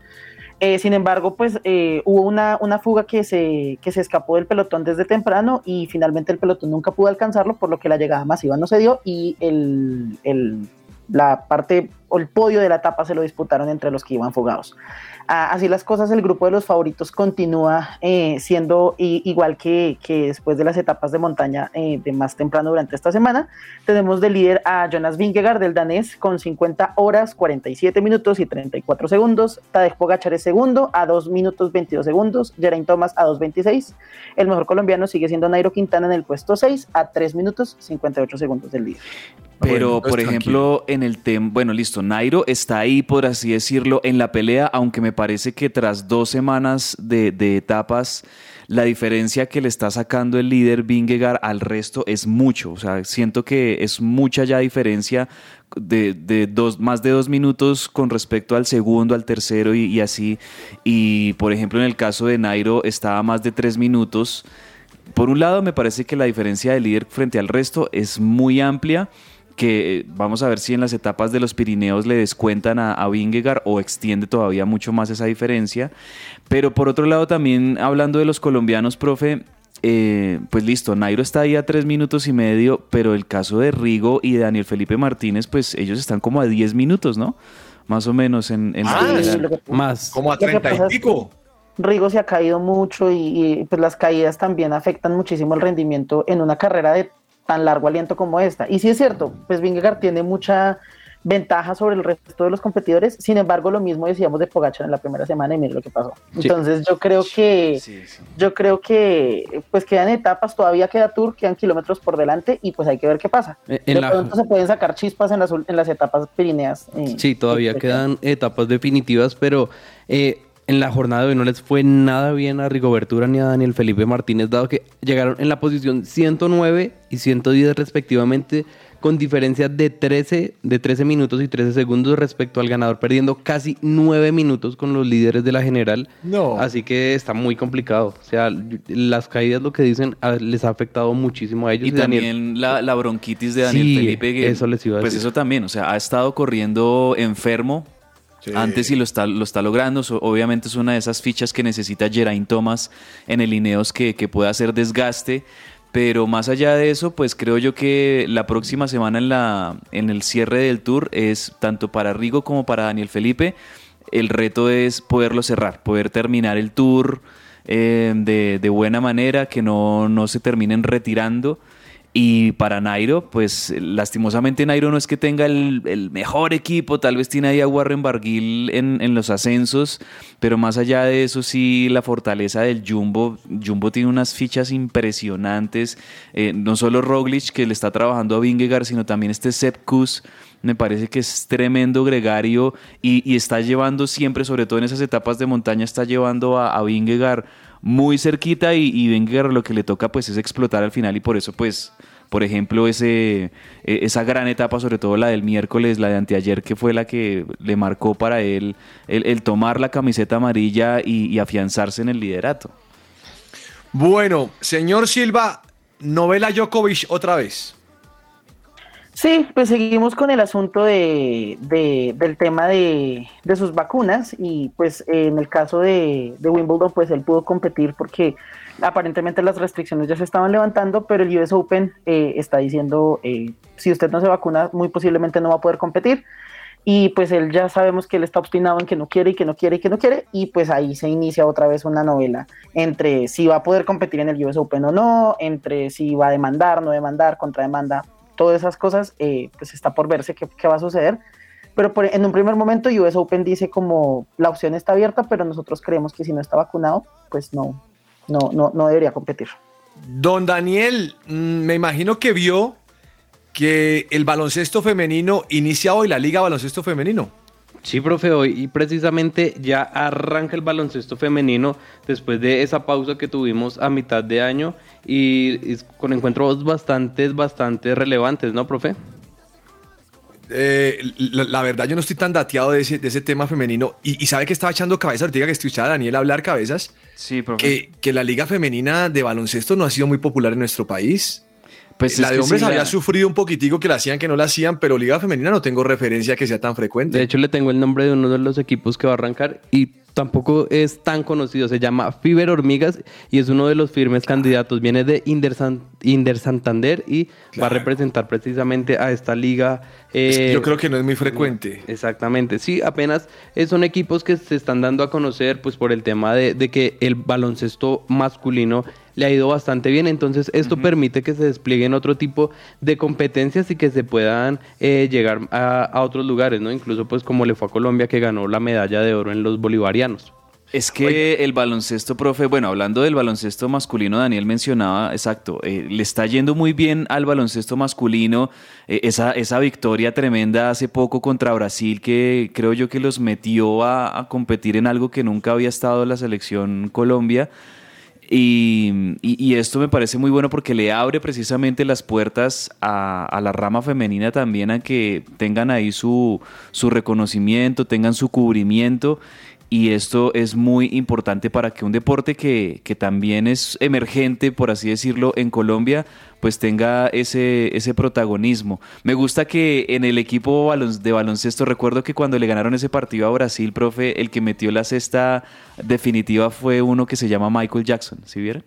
Eh, sin embargo, pues eh, hubo una, una fuga que se, que se escapó del pelotón desde temprano y finalmente el pelotón nunca pudo alcanzarlo, por lo que la llegada masiva no se dio y el, el- la parte o el podio de la etapa se lo disputaron entre los que iban fugados. Ah, así las cosas, el grupo de los favoritos continúa eh, siendo igual que, que después de las etapas de montaña eh, de más temprano durante esta semana. Tenemos de líder a Jonas Vingegaard del danés con 50 horas, 47 minutos y 34 segundos. Tadej Pogacar es segundo a 2 minutos 22 segundos. Geraint Thomas a 2.26. El mejor colombiano sigue siendo Nairo Quintana en el puesto 6 a 3 minutos 58 segundos del líder. Pero, Bueno, por ejemplo, en el tema, bueno, listo, Nairo está ahí, por así decirlo, en la pelea, aunque me parece que tras dos semanas de, de etapas, la diferencia que le está sacando el líder Vingegaard al resto es mucho. O sea, siento que es mucha ya diferencia de, de dos, más de dos minutos con respecto al segundo, al tercero y, y así. Y, por ejemplo, en el caso de Nairo estaba más de tres minutos. Por un lado, me parece que la diferencia del líder frente al resto es muy amplia que eh, vamos a ver si en las etapas de los Pirineos le descuentan a, a Vingegaard o extiende todavía mucho más esa diferencia. Pero por otro lado también hablando de los colombianos, profe, eh, pues listo, Nairo está ahí a tres minutos y medio, pero el caso de Rigo y de Daniel Felipe Martínez, pues ellos están como a 10 minutos, ¿no? Más o menos en, en la Ah, general. sí, que- Más. Como a Lo que 30 pasa y pico. Rigo se ha caído mucho y, y, pues las caídas también afectan muchísimo el rendimiento en una carrera de tan largo aliento como esta. Y sí es cierto, pues Vingegaard tiene mucha ventaja sobre el resto de los competidores, sin embargo lo mismo decíamos de Pogacar en la primera semana y mire lo que pasó. Sí. Entonces yo creo que yo creo que pues quedan etapas, todavía queda Tour, quedan kilómetros por delante y pues hay que ver qué pasa. Eh, en de la- pronto se pueden sacar chispas en las, en las etapas pirineas. eh, Sí, todavía eh, quedan etapas definitivas, pero eh, en la jornada de hoy no les fue nada bien a Rigobertura ni a Daniel Felipe Martínez, dado que llegaron en la posición 109 y 110 respectivamente, con diferencia de 13, de 13 minutos y 13 segundos respecto al ganador, perdiendo casi 9 minutos con los líderes de la general. No. Así que está muy complicado. O sea, las caídas, lo que dicen, a- les ha afectado muchísimo a ellos. Y también la, la bronquitis de Daniel Sí, Felipe. que, eso les iba a Pues decir. eso también, o sea, ha estado corriendo enfermo antes y lo está, lo está logrando. Obviamente es una de esas fichas que necesita Geraint Thomas en el Ineos que, que pueda hacer desgaste. Pero más allá de eso, pues creo yo que la próxima semana en, la, en el cierre del tour es tanto para Rigo como para Daniel Felipe. El reto es poderlo cerrar, poder terminar el tour eh, de, de buena manera, que no, no se terminen retirando. Y para Nairo, pues lastimosamente Nairo no es que tenga el, mejor equipo, tal vez tiene ahí a Warren Barguil en, en los ascensos, pero más allá de eso sí la fortaleza del Jumbo, Jumbo tiene unas fichas impresionantes, eh, no solo Roglic que le está trabajando a Vingegaard, sino también este Sepp Kuss, me parece que es tremendo gregario y, está llevando siempre, sobre todo en esas etapas de montaña, está llevando a, a Vingegaard muy cerquita y, y lo que le toca pues es explotar al final y por eso pues por ejemplo ese eh, esa gran etapa sobre todo la del miércoles la de anteayer que fue la que le marcó para él el, el tomar la camiseta amarilla y, y afianzarse en el liderato Bueno, señor Silva, novela Djokovic otra vez. Sí, pues seguimos con el asunto de, de- del tema de, de sus vacunas y pues en el caso de, de Wimbledon pues él pudo competir porque aparentemente las restricciones ya se estaban levantando, pero el US Open eh, está diciendo eh, si usted no se vacuna muy posiblemente no va a poder competir y pues él ya sabemos que él está obstinado en que no quiere y que no quiere y que no quiere y pues ahí se inicia otra vez una novela entre si va a poder competir en el US Open o no, entre si va a demandar, no demandar, contrademanda, todas esas cosas, eh, pues está por verse qué, qué va a suceder. Pero por- en un primer momento US Open dice como la opción está abierta, pero nosotros creemos que si no está vacunado, pues no, no, no, no debería competir. Don Daniel, mm, me imagino que vio que el baloncesto femenino inicia hoy, la Liga Baloncesto Femenino. Sí, profe, hoy y precisamente ya arranca el baloncesto femenino después de esa pausa que tuvimos a mitad de año y, y con encuentros bastante, bastante relevantes, ¿no, profe? Eh, la, la verdad, yo no estoy tan dateado de ese, de ese tema femenino. Y, y sabe que estaba echando cabeza ahorita que escuchaba a Daniel hablar cabezas. Sí, profe. Que, que la liga femenina de baloncesto no ha sido muy popular en nuestro país. Pues la de hombres sí, había la- sufrido un poquitico que la hacían, que no la hacían, pero liga femenina no tengo referencia que sea tan frecuente. De hecho, le tengo el nombre de uno de los equipos que va a arrancar y tampoco es tan conocido. Se llama Fiber Hormigas y es uno de los firmes candidatos. Viene de Inder, San- Inder Santander y va a representar precisamente a esta liga. Es que eh, yo creo que no es muy frecuente. Exactamente, sí, apenas son equipos que se están dando a conocer pues por el tema de, de que el baloncesto masculino le ha ido bastante bien, entonces esto permite que se desplieguen otro tipo de competencias y que se puedan eh, llegar a, a otros lugares, ¿no? Incluso pues como le fue a Colombia que ganó la medalla de oro en los bolivarianos. Es que el baloncesto, profe, bueno, hablando del baloncesto masculino, Daniel mencionaba, exacto, eh, le está yendo muy bien al baloncesto masculino. eh, esa, esa victoria tremenda hace poco contra Brasil, que creo yo que los metió a, a competir en algo que nunca había estado la selección Colombia. Y, y- y esto me parece muy bueno porque le abre precisamente las puertas a, a la rama femenina también a que tengan ahí su, su reconocimiento, tengan su cubrimiento. Y esto es muy importante para que un deporte que, que también es emergente, por así decirlo, en Colombia, pues tenga ese, ese protagonismo. Me gusta que en el equipo de baloncesto, recuerdo que cuando le ganaron ese partido a Brasil, profe, el que metió la cesta definitiva fue uno que se llama Michael Jackson, ¿sí vieron?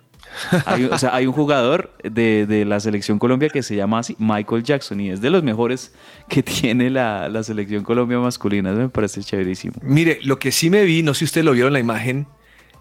Hay, o sea, hay un jugador de, de la selección Colombia que se llama así, Michael Jackson, y es de los mejores que tiene la, la selección Colombia masculina. Eso me parece chéverísimo. Mire, lo que sí me vi, no sé si ustedes lo vieron la imagen,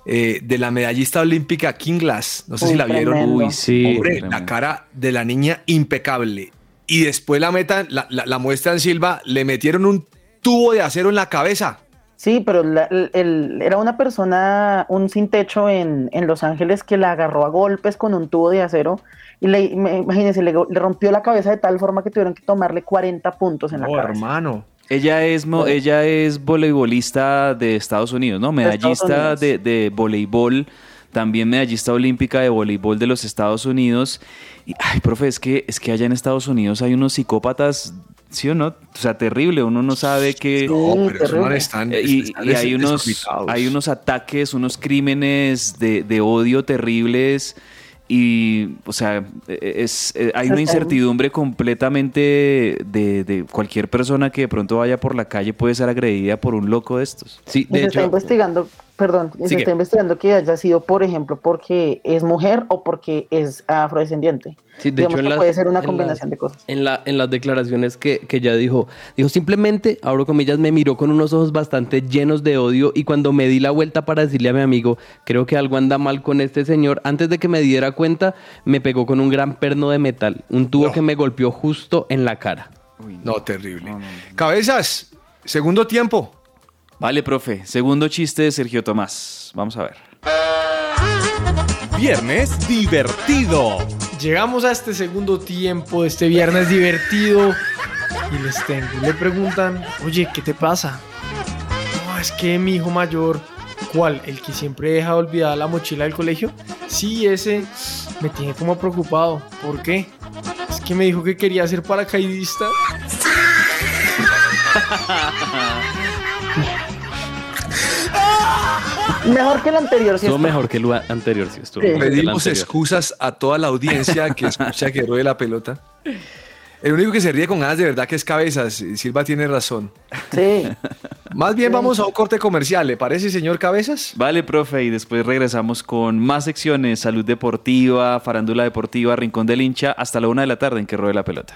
eh, de la medallista olímpica King Glass. No sé Uy, si la vieron. tremendo. Uy, sí. Hombre, la cara de la niña impecable. Y después la metan, la, la, la muestran Silva, le metieron un tubo de acero en la cabeza. Sí, pero la- el- el- era una persona, un sin techo en, en Los Ángeles que la agarró a golpes con un tubo de acero y le, me- imagínense, le, le rompió la cabeza de tal forma que tuvieron que tomarle 40 puntos en la cabeza. hermano. Ella es, mo- ella es voleibolista de Estados Unidos, ¿no? De Medallista Unidos. de, de voleibol, también medallista olímpica de voleibol de los Estados Unidos. Y, ay, profe, es que, es que allá en Estados Unidos hay unos psicópatas, ¿sí o no? O sea, terrible, uno no sabe qué... No, pero manes están- Eh, y, están y hay, unos, hay unos ataques, unos crímenes de, de odio terribles. Y, o sea, eh, es, eh, hay una incertidumbre completamente de, de cualquier persona que de pronto vaya por la calle puede ser agredida por un loco de estos. Sí, Y se está investigando, perdón, se Sigue. está investigando que haya sido, por ejemplo, porque es mujer o porque es afrodescendiente. Sí, de Digamos hecho, en las- puede ser una combinación las- de cosas. En, la, en las declaraciones que, que ella dijo, dijo simplemente, abro comillas, me miró con unos ojos bastante llenos de odio y cuando me di la vuelta para decirle a mi amigo, creo que algo anda mal con este señor, antes de que me diera cuenta, me pegó con un gran perno de metal, un tubo que me golpeó justo en la cara. No, terrible. Cabezas, segundo tiempo. Vale, profe. Segundo chiste de Sergio Tomás. Vamos a ver. Viernes divertido. Llegamos a este segundo tiempo de este viernes divertido y les tengo. Le preguntan, oye, ¿qué te pasa? No, es que mi hijo mayor, ¿cuál? ¿El que siempre deja olvidada la mochila del colegio? Sí, ese me tiene como preocupado. ¿Por qué? Es que me dijo que quería ser paracaidista. *laughs* Mejor que el anterior, ¿sí? Estuvo mejor que el anterior, sí, estuvo el Pedimos anterior. excusas a toda la audiencia que escucha que ruede la pelota. El único que se ríe con ganas de verdad que es Cabezas. Silva tiene razón. Sí. Más bien vamos a un corte comercial, ¿le parece, señor Cabezas? Vale, profe, y después regresamos con más secciones, salud deportiva, farándula deportiva, rincón del hincha, hasta la una de la tarde en que ruede la pelota.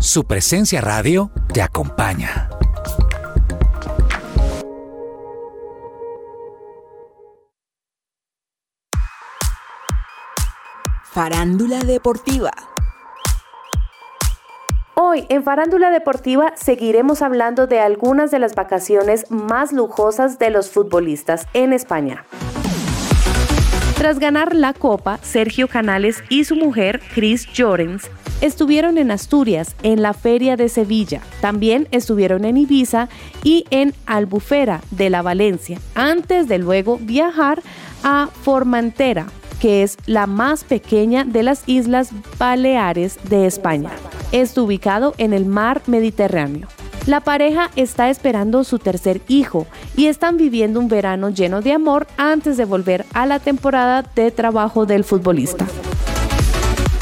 Su presencia radio te acompaña. Farándula Deportiva. Hoy en Farándula Deportiva seguiremos hablando de algunas de las vacaciones más lujosas de los futbolistas en España. Tras ganar la Copa, Sergio Canales y su mujer, Chris Llorens, estuvieron en Asturias, en la Feria de Sevilla. También estuvieron en Ibiza y en Albufera de la Valencia, antes de luego viajar a Formentera, que es la más pequeña de las Islas Baleares de España. Está ubicado en el mar Mediterráneo. La pareja está esperando su tercer hijo y están viviendo un verano lleno de amor antes de volver a la temporada de trabajo del futbolista.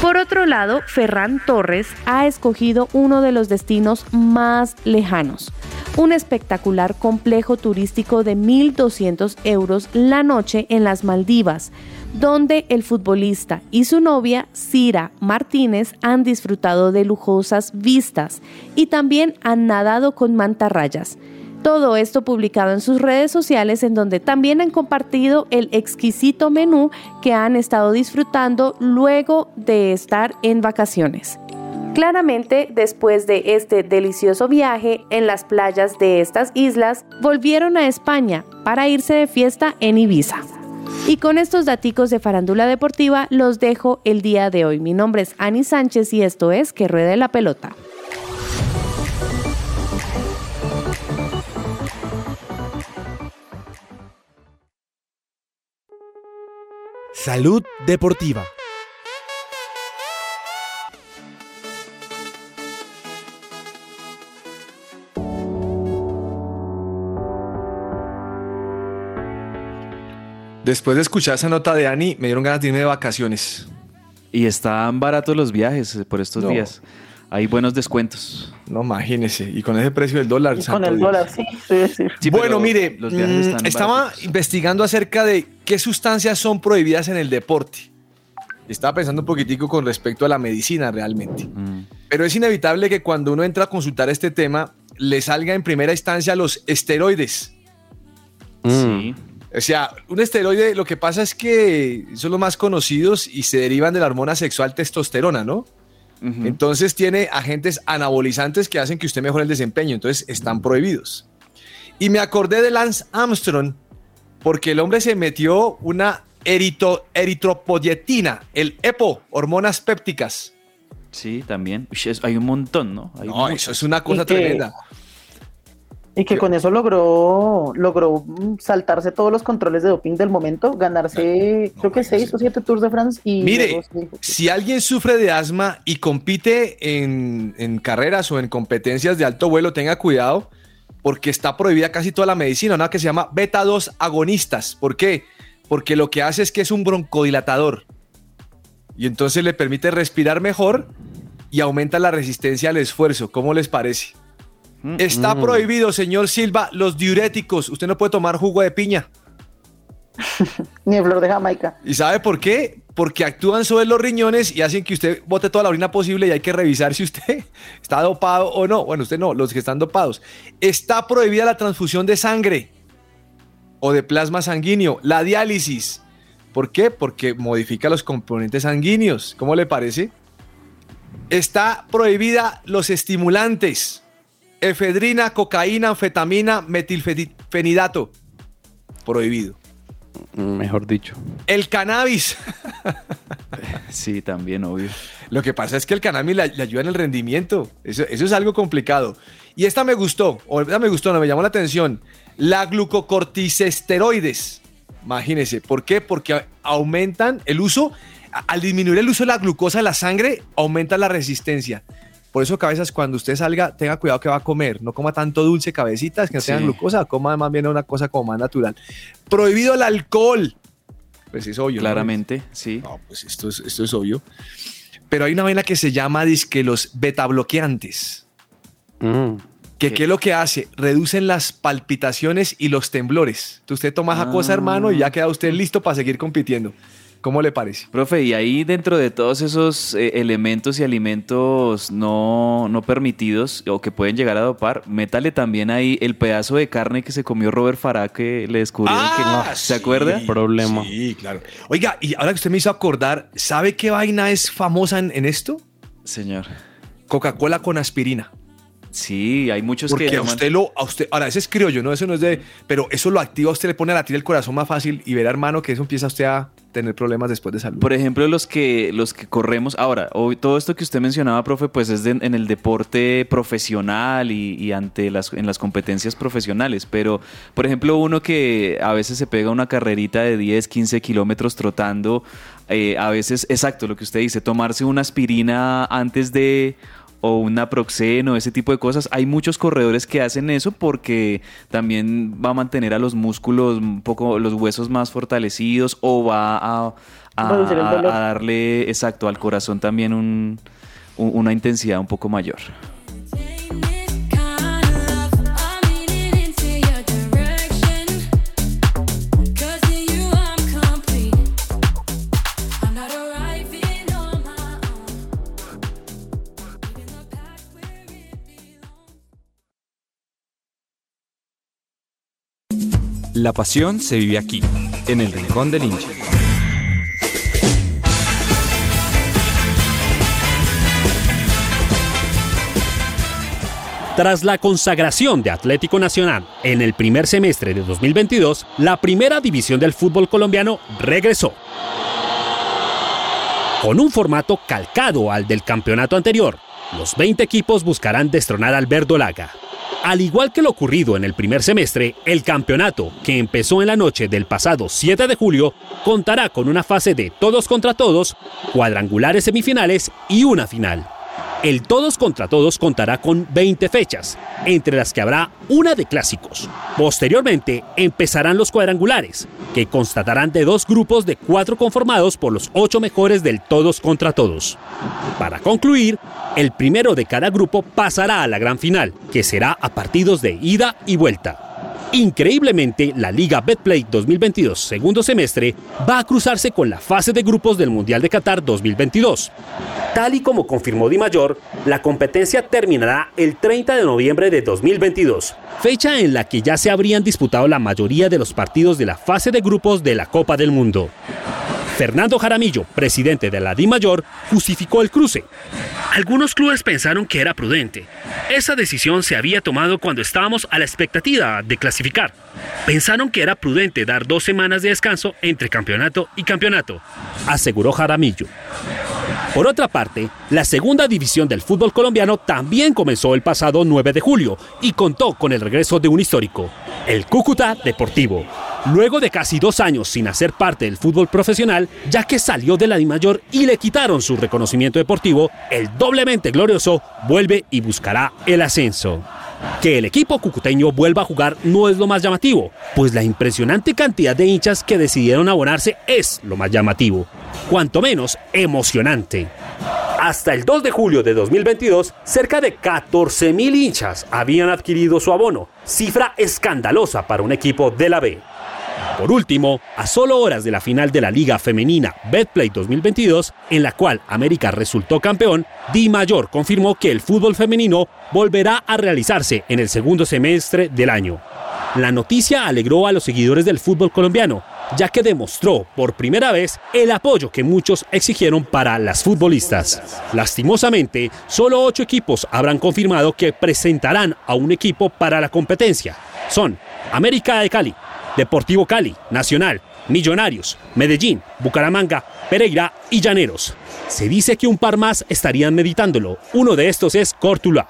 Por otro lado, Ferran Torres ha escogido uno de los destinos más lejanos, un espectacular complejo turístico de 1.200 euros la noche en las Maldivas, donde el futbolista y su novia, Cira Martínez, han disfrutado de lujosas vistas y también han nadado con mantarrayas. Todo esto publicado en sus redes sociales en donde también han compartido el exquisito menú que han estado disfrutando luego de estar en vacaciones. Claramente, después de este delicioso viaje en las playas de estas islas, volvieron a España para irse de fiesta en Ibiza. Y con estos daticos de farándula deportiva los dejo el día de hoy. Mi nombre es Ani Sánchez y esto es Que Ruede la Pelota. Salud Deportiva. Después de escuchar esa nota de Ani, me dieron ganas de irme de vacaciones. Y están baratos los viajes eh, por estos No. días. Hay buenos descuentos. No, imagínese. Y con ese precio del dólar. Con el Dios. dólar, sí, sí, sí. Sí, bueno, mire, los viajes mm, están estaba baratos. investigando acerca de qué sustancias son prohibidas en el deporte. Estaba pensando un poquitico con respecto a la medicina realmente. Mm. Pero es inevitable que cuando uno entra a consultar este tema, le salga en primera instancia los esteroides. Sí. O sea, un esteroide lo que pasa es que son los más conocidos y se derivan de la hormona sexual testosterona, ¿no? Entonces tiene agentes anabolizantes que hacen que usted mejore el desempeño, entonces están prohibidos. Y me acordé de Lance Armstrong porque el hombre se metió una erito- eritropoyetina, el EPO, hormonas pépticas. Sí, también. Uy, es- hay un montón, ¿no? Hay No, muchas. eso es una cosa Y que- tremenda. Y que con eso logró, logró mm, saltarse todos los controles de doping del momento, ganarse creo que seis o siete Tours de France y Mire, luego si alguien sufre de asma y compite en, en carreras o en competencias de alto vuelo, tenga cuidado porque está prohibida casi toda la medicina, una que se llama beta 2 agonistas. ¿Por qué? Porque lo que hace es que es un broncodilatador y entonces le permite respirar mejor y aumenta la resistencia al esfuerzo. ¿Cómo les parece? Está Mm. prohibido, señor Silva, los diuréticos. Usted no puede tomar jugo de piña. *laughs* Ni en flor de Jamaica. ¿Y sabe por qué? Porque actúan sobre los riñones y hacen que usted bote toda la orina posible y hay que revisar si usted *laughs* está dopado o no. Bueno, usted no, los que están dopados. Está prohibida la transfusión de sangre o de plasma sanguíneo, la diálisis. ¿Por qué? Porque modifica los componentes sanguíneos. ¿Cómo le parece? Está prohibida los estimulantes. Efedrina, cocaína, anfetamina, metilfenidato. Prohibido. Mejor dicho. El cannabis. *laughs* Sí, también, obvio. Lo que pasa es que el cannabis le, le ayuda en el rendimiento. Eso, eso es algo complicado. Y esta me gustó, o esta me gustó, no me llamó la atención. La glucocorticosteroides. Imagínense. ¿Por qué? Porque aumentan el uso, al disminuir el uso de la glucosa en la sangre, aumenta la resistencia. Por eso, cabezas, cuando usted salga, tenga cuidado que va a comer. No coma tanto dulce, cabecitas, que no Sí. tengan glucosa. Coma más bien una cosa como más natural. Prohibido el alcohol. Pues es obvio. ¿no? Claramente, sí. No, pues esto es, esto es obvio. Pero hay una vaina que se llama disque los betabloqueantes. Que qué es lo que hace? Reducen las palpitaciones y los temblores. Entonces usted toma esa cosa, Ah. hermano, y ya queda usted listo para seguir compitiendo. ¿Cómo le parece? Profe, y ahí dentro de todos esos eh, elementos y alimentos no, no permitidos o que pueden llegar a dopar, métale también ahí el pedazo de carne que se comió Robert Farah que le descubrieron que no. ¿Se acuerda? Problema. Ah, Sí, claro. Oiga, y ahora que usted me hizo acordar, ¿sabe qué vaina es famosa en, en esto? Señor. Coca-Cola con aspirina. Sí, hay muchos Porque que a toman- usted lo, a usted, ahora ese es criollo, ¿no? Eso no es de, pero eso lo activa, a usted le pone a latir el corazón más fácil y verá, hermano, que eso empieza usted a tener problemas después de salud. Por ejemplo, los que, los que corremos, ahora, hoy todo esto que usted mencionaba, profe, pues es de- en el deporte profesional y, y ante las, en las competencias profesionales, pero, por ejemplo, uno que a veces se pega una carrerita de 10, 15 kilómetros trotando, eh, a veces, exacto, lo que usted dice, tomarse una aspirina antes de o un naproxeno, ese tipo de cosas. Hay muchos corredores que hacen eso porque también va a mantener a los músculos un poco, los huesos más fortalecidos o va a, darle, exacto, al corazón también un- un- una intensidad un poco mayor. La pasión se vive aquí, en el Rincón del Hincha. Tras la consagración de Atlético Nacional en el primer semestre de 2022, la primera división del fútbol colombiano regresó. Con un formato calcado al del campeonato anterior, los 20 equipos buscarán destronar al Verdolaga. Al igual que lo ocurrido en el primer semestre, el campeonato, que empezó en la noche del pasado 7 de julio, contará con una fase de todos contra todos, cuadrangulares semifinales y una final. El todos contra todos contará con 20 fechas, entre las que habrá una de clásicos. Posteriormente empezarán los cuadrangulares, que constatarán de dos grupos de cuatro conformados por los ocho mejores del todos contra todos. Para concluir, el primero de cada grupo pasará a la gran final, que será a partidos de ida y vuelta. Increíblemente, la Liga Betplay 2022 segundo semestre va a cruzarse con la fase de grupos del Mundial de Qatar 2022. Tal y como confirmó Di Mayor, la competencia terminará el 30 de noviembre de 2022, fecha en la que ya se habrían disputado la mayoría de los partidos de la fase de grupos de la Copa del Mundo. Fernando Jaramillo, presidente de la Di Mayor, justificó el cruce. Algunos clubes pensaron que era prudente. Esa decisión se había tomado cuando estábamos a la expectativa de clasificar. Pensaron que era prudente dar dos semanas de descanso entre campeonato y campeonato, aseguró Jaramillo. Por otra parte, la segunda división del fútbol colombiano también comenzó el pasado 9 de julio y contó con el regreso de un histórico, el Cúcuta Deportivo. Luego de casi dos años sin hacer parte del fútbol profesional, ya que salió de la DIMAYOR y le quitaron su reconocimiento deportivo, el doblemente glorioso vuelve y buscará el ascenso. Que el equipo cucuteño vuelva a jugar no es lo más llamativo, pues la impresionante cantidad de hinchas que decidieron abonarse es lo más llamativo, cuanto menos emocionante. Hasta el 2 de julio de 2022, cerca de 14.000 hinchas habían adquirido su abono, cifra escandalosa para un equipo de la B. Por último, a solo horas de la final de la Liga Femenina Betplay 2022, en la cual América resultó campeón, Di Mayor confirmó que el fútbol femenino volverá a realizarse en el segundo semestre del año. La noticia alegró a los seguidores del fútbol colombiano, ya que demostró por primera vez el apoyo que muchos exigieron para las futbolistas. Lastimosamente, solo ocho equipos habrán confirmado que presentarán a un equipo para la competencia. Son América de Cali, Deportivo Cali, Nacional, Millonarios, Medellín, Bucaramanga, Pereira y Llaneros. Se dice que un par más estarían meditándolo. Uno de estos es Córtula.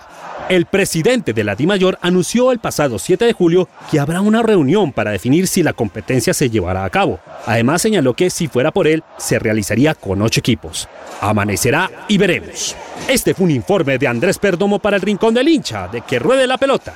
El presidente de la DIMAYOR anunció el pasado 7 de julio que habrá una reunión para definir si la competencia se llevará a cabo. Además señaló que si fuera por él, se realizaría con ocho equipos. Amanecerá y veremos. Este fue un informe de Andrés Perdomo para el Rincón del Hincha, de que ruede la pelota.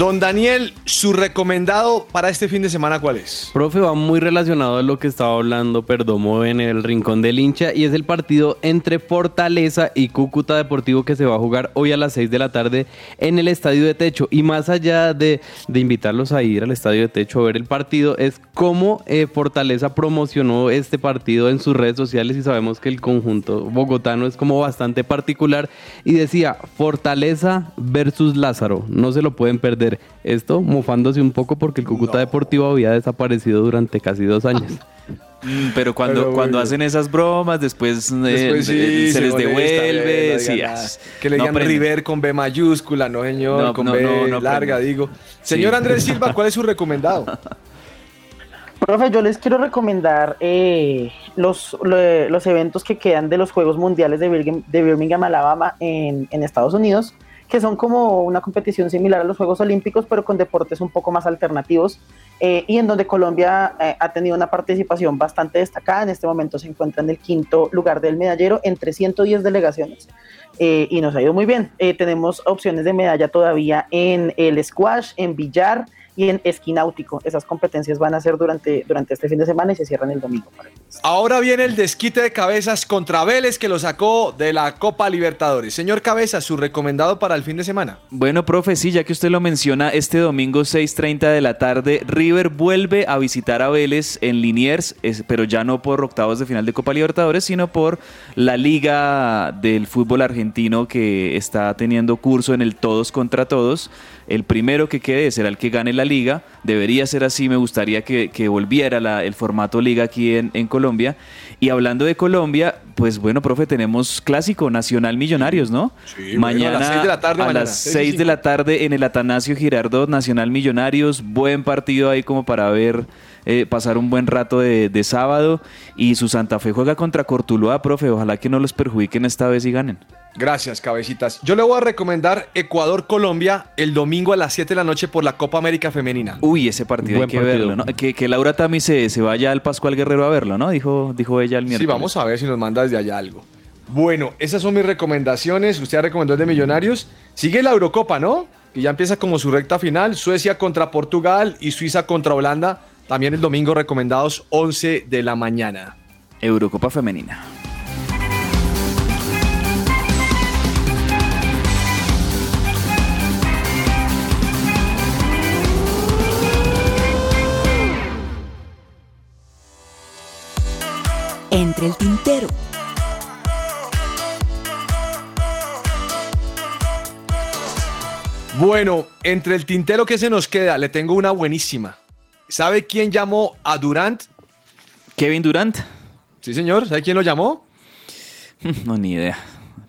Don Daniel, su recomendado para este fin de semana, ¿cuál es? Profe, va muy relacionado a lo que estaba hablando Perdomo en el Rincón del Hincha y es el partido entre Fortaleza y Cúcuta Deportivo que se va a jugar hoy a las 6 de la tarde en el Estadio de Techo. Y más allá de, de invitarlos a ir al Estadio de Techo a ver el partido, es cómo eh, Fortaleza promocionó este partido en sus redes sociales y sabemos que el conjunto bogotano es como bastante particular y decía Fortaleza versus Lázaro, no se lo pueden perder. Esto mofándose un poco porque el Cúcuta Deportivo había desaparecido durante casi dos años. Mm, Pero cuando, Pero cuando hacen esas bromas, después, eh, sí, se, les devuelve. no sí, que le no digan aprenden. River con B mayúscula, no señor, No, con no, B no, no larga, digo. Señor Sí. Andrés Silva, ¿cuál es su recomendado? *laughs* Profe, yo les quiero recomendar eh, los, lo- los eventos que quedan de los Juegos Mundiales de Birmingham, de Birmingham, Alabama, en, en Estados Unidos, que son como una competición similar a los Juegos Olímpicos, pero con deportes un poco más alternativos, eh, y en donde Colombia eh, ha tenido una participación bastante destacada. En este momento se encuentra en el quinto lugar del medallero entre 110 delegaciones. eh, y nos ha ido muy bien. Eh, tenemos opciones de medalla todavía en el squash, en billar y en esquí náutico. Esas competencias van a ser durante, durante este fin de semana y se cierran el domingo. Ahora viene el desquite de cabezas contra Vélez que lo sacó de la Copa Libertadores. Señor Cabezas, su recomendado para el fin de semana. Bueno, profe, sí, ya que usted lo menciona, este domingo 6.30 de la tarde, River vuelve a visitar a Vélez en Liniers, pero ya no por octavos de final de Copa Libertadores, sino por la Liga del Fútbol Argentino que está teniendo curso en el todos contra todos. El primero que quede será el que gane la liga. Debería ser así, me gustaría que, que volviera la- el formato liga aquí en, en Colombia. Y hablando de Colombia, pues bueno, profe, tenemos clásico Nacional Millonarios, ¿no? Sí, bueno, a las mañana seis de la tarde a mañana, las seis y 6 de la tarde en el Atanasio Girardot Nacional Millonarios. Buen partido ahí como para ver, eh, pasar un buen rato de, de sábado. Y su Santa Fe juega contra Cortuluá, profe. Ojalá que no los perjudiquen esta vez y ganen. Gracias, cabecitas. Yo le voy a recomendar Ecuador-Colombia el domingo a las 7 de la noche por la Copa América Femenina. Uy, ese partido Buen hay que partido. verlo, ¿no? Que, que Laura Tami se, se vaya al Pascual Guerrero a verlo, ¿no? Dijo, dijo ella el Sí, miércoles. vamos a ver si nos manda desde allá algo. Bueno, esas son mis recomendaciones. Usted ha recomendado el de Millonarios. Sigue la Eurocopa, ¿no? Que ya empieza como su recta final. Suecia contra Portugal y Suiza contra Holanda. También el domingo recomendados 11 de la mañana. Eurocopa Femenina. Entre el tintero. Bueno, entre el tintero que se nos queda, le tengo una buenísima. ¿Sabe quién llamó a Durant? Kevin Durant. Sí, señor. ¿Sabe quién lo llamó? *laughs* No, ni idea.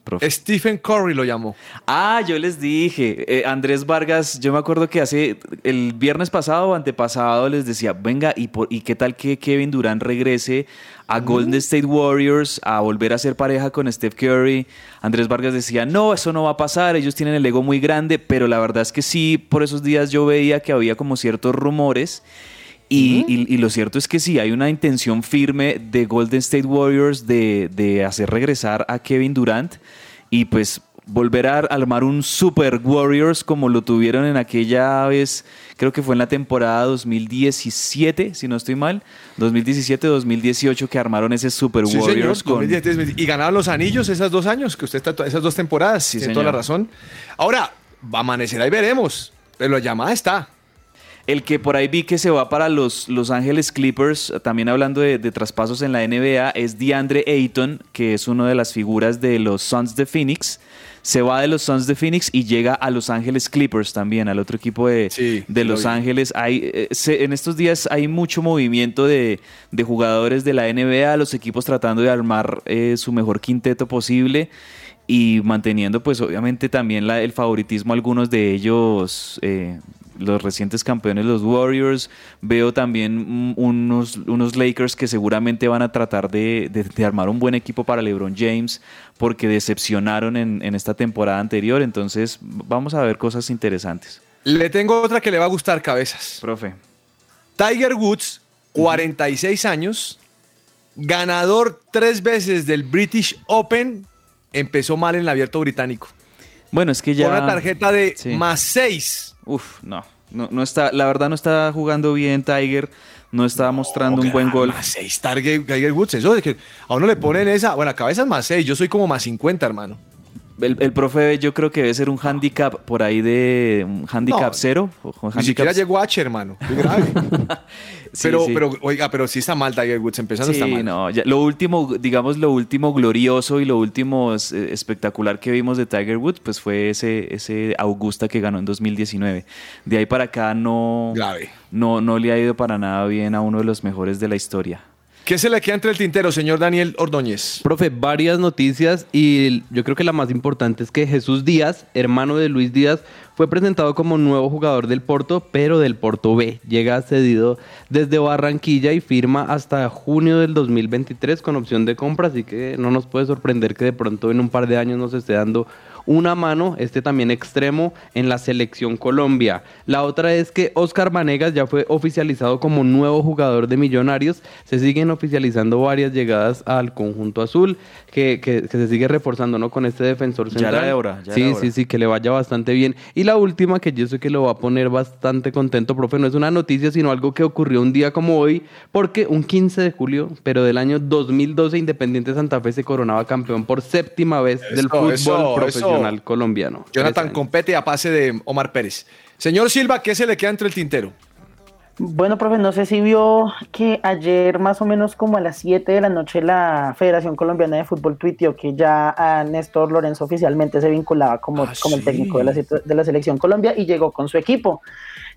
profe. Stephen Curry lo llamó. Ah, yo les dije, eh, Andrés Vargas, yo me acuerdo que hace el viernes pasado o antepasado les decía, venga, ¿y, por, ¿y qué tal que Kevin Durant regrese a Golden State Warriors a volver a ser pareja con Steph Curry? Andrés Vargas decía, no, eso no va a pasar, ellos tienen el ego muy grande, pero la verdad es que sí, por esos días yo veía que había como ciertos rumores. Y, y- y lo cierto es que sí, hay una intención firme de Golden State Warriors de, de hacer regresar a Kevin Durant y pues volver a armar un Super Warriors como lo tuvieron en aquella vez, creo que fue en la temporada 2017, si no estoy mal, 2017-2018 que armaron ese Super Sí, Warriors señor, con... 2010, 2010. Y ganaron los anillos esos dos años, que usted está, esas dos temporadas, tiene señor. toda la razón. Ahora, va a amanecer, ahí veremos. Pero la llamada está. El que por ahí vi que se va para los Los Ángeles Clippers, también hablando de, de traspasos en la NBA, es DeAndre Ayton, que es una de las figuras de los Suns de Phoenix. Se va de los Suns de Phoenix y llega a Los Ángeles Clippers también, al otro equipo de, de lo Los. Ángeles. Hay, eh, se- en estos días hay mucho movimiento de, de jugadores de la NBA, los equipos tratando de armar eh, su mejor quinteto posible y manteniendo pues obviamente también la- el favoritismo a algunos de ellos, eh, los recientes campeones, los Warriors. Veo también unos, unos Lakers que seguramente van a tratar de, de- de armar un buen equipo para LeBron James porque decepcionaron en, en esta temporada anterior. Entonces vamos a ver cosas interesantes. Le tengo otra que le va a gustar, cabezas. Profe. Tiger Woods, 46 años, ganador tres veces del British Open, empezó mal en el abierto británico. Bueno, es que ya... Con una tarjeta de Sí. más 6. Uf, no, no, no está, la verdad no está jugando bien Tiger, no está mostrando un buen gol. Más 6 Tiger, Tiger Woods. Eso de que a uno le ponen esa. Bueno, cabezas más 6. Yo soy como más 50, hermano. El, el profe yo creo que debe ser un handicap por ahí de un handicap No, cero. o Ni handicap- siquiera llegó H, hermano. Qué grave. *laughs* Sí, *laughs* pero, sí. pero, oiga, pero sí está mal Tiger Woods. Empezando Sí, está mal. no, ya- lo último, digamos, lo último glorioso y lo último eh, espectacular que vimos de Tiger Woods, pues fue ese, ese Augusta que ganó en 2019. De ahí para acá no, no, no le ha ido para nada bien a uno de los mejores de la historia. ¿Qué se le queda entre el tintero, señor Daniel Ordóñez? Profe, varias noticias y yo creo que la más importante es que Jesús Díaz, hermano de Luis Díaz, fue presentado como nuevo jugador del Porto, pero del Porto B. Llega cedido desde Barranquilla y firma hasta junio del 2023 con opción de compra, así que no nos puede sorprender que de pronto en un par de años nos esté dando una mano, este también extremo, en la selección Colombia. La otra es que Oscar Vanegas ya fue oficializado como nuevo jugador de Millonarios. Se siguen oficializando varias llegadas al conjunto azul, que, que- que se sigue reforzando ¿no? con este defensor Ya central. era de hora, ya era sí, de hora. sí, sí, que le vaya bastante bien. Y la última, que yo sé que lo va a poner bastante contento, profe, no es una noticia, sino algo que ocurrió un día como hoy, porque un 15 de julio, pero del año 2012, Independiente Santa Fe se coronaba campeón por séptima vez del fútbol eso, profesional eso. Colombiano. Jonathan compete a pase de Omar Pérez. Señor Silva, ¿qué se le queda entre el tintero? Bueno, profe, no sé si vio que ayer más o menos como a las 7 de la noche la Federación Colombiana de Fútbol tuiteó que ya a Néstor Lorenzo oficialmente se vinculaba como, como el técnico de la, de la Selección Colombia y llegó con su equipo.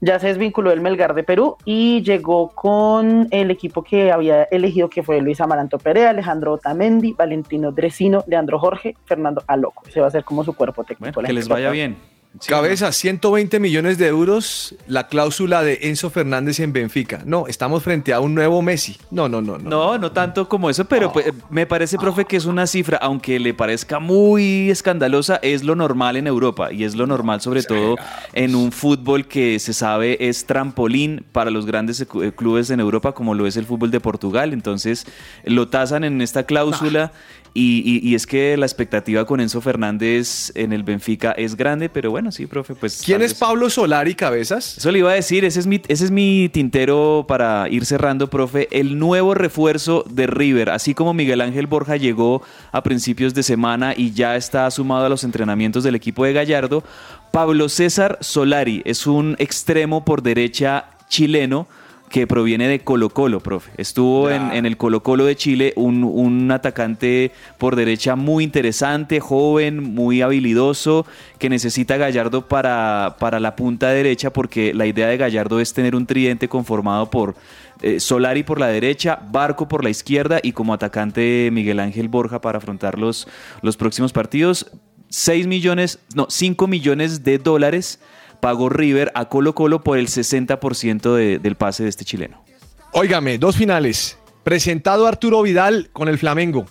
Ya se desvinculó del Melgar de Perú y llegó con el equipo que había elegido que fue Luis Amaranto Perea, Alejandro Otamendi, Valentino Dresino, Leandro Jorge, Fernando Aloco. Ese va a ser como su cuerpo técnico. Que les vaya capaz. Bien. Cabeza, 120 millones de euros, la cláusula de Enzo Fernández en Benfica. No, estamos frente a un nuevo Messi. No, no, no, no. No, no tanto como eso, pero pues, me parece, profe, que es una cifra, aunque le parezca muy escandalosa, es lo normal en Europa y es lo normal sobre todo en un fútbol que se sabe es trampolín para los grandes eh, clubes en Europa como lo es el fútbol de Portugal. Entonces lo tasan en esta cláusula. Y, y- y es que la expectativa con Enzo Fernández en el Benfica es grande, pero bueno, sí, profe, pues... ¿Quién es Pablo Solari, cabezas? eso le iba a decir, ese es, mi, ese es mi tintero para ir cerrando, profe. El nuevo refuerzo de River, así como Miguel Ángel Borja llegó a principios de semana y ya está sumado a los entrenamientos del equipo de Gallardo, Pablo César Solari es un extremo por derecha chileno que proviene de Colo Colo, profe. Estuvo en, en el Colo Colo de Chile, un, un atacante por derecha muy interesante, joven, muy habilidoso, que necesita Gallardo para, para la punta derecha, porque la idea de Gallardo es tener un tridente conformado por eh, Solari por la derecha, Barco por la izquierda y como atacante Miguel Ángel Borja para afrontar los, los próximos partidos. 6 millones, no, 5 millones de dólares pagó River a Colo Colo por el 60% de- del pase de este chileno. Óigame, dos finales. Presentado Arturo Vidal con el Flamengo.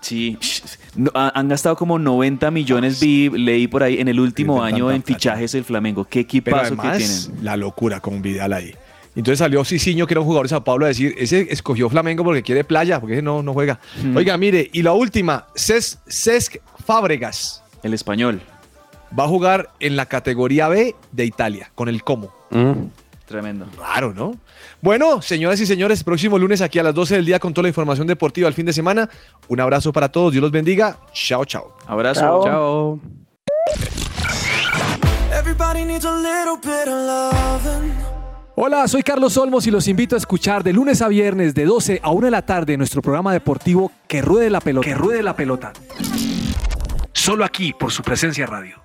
Sí, no, han gastado como 90 millones, vi, leí por ahí, en el último año en fichajes el Flamengo. Qué Pero equipazo que además, tienen. la locura con Vidal ahí. Entonces salió Cicinho, que era un jugador de Sao Paulo, a decir, ese escogió Flamengo porque quiere playa, porque ese no, no juega. Mm. Oiga, mire, y la última, Ces- Cesc Fábregas. El español. Va a jugar en la categoría B de Italia, con el Como. Tremendo. Raro, ¿no? Bueno, señoras y señores, próximo lunes aquí a las 12 del día con toda la información deportiva al fin de semana. Un abrazo para todos, Dios los bendiga. Chao, chao. Abrazo. Chao. Chao. Everybody needs a little bit of loving. Hola, soy Carlos Olmos y los invito a escuchar de lunes a viernes de 12 a 1 de la tarde nuestro programa deportivo Que Ruede la Pelota. Que Ruede la Pelota. Solo aquí por su presencia radio.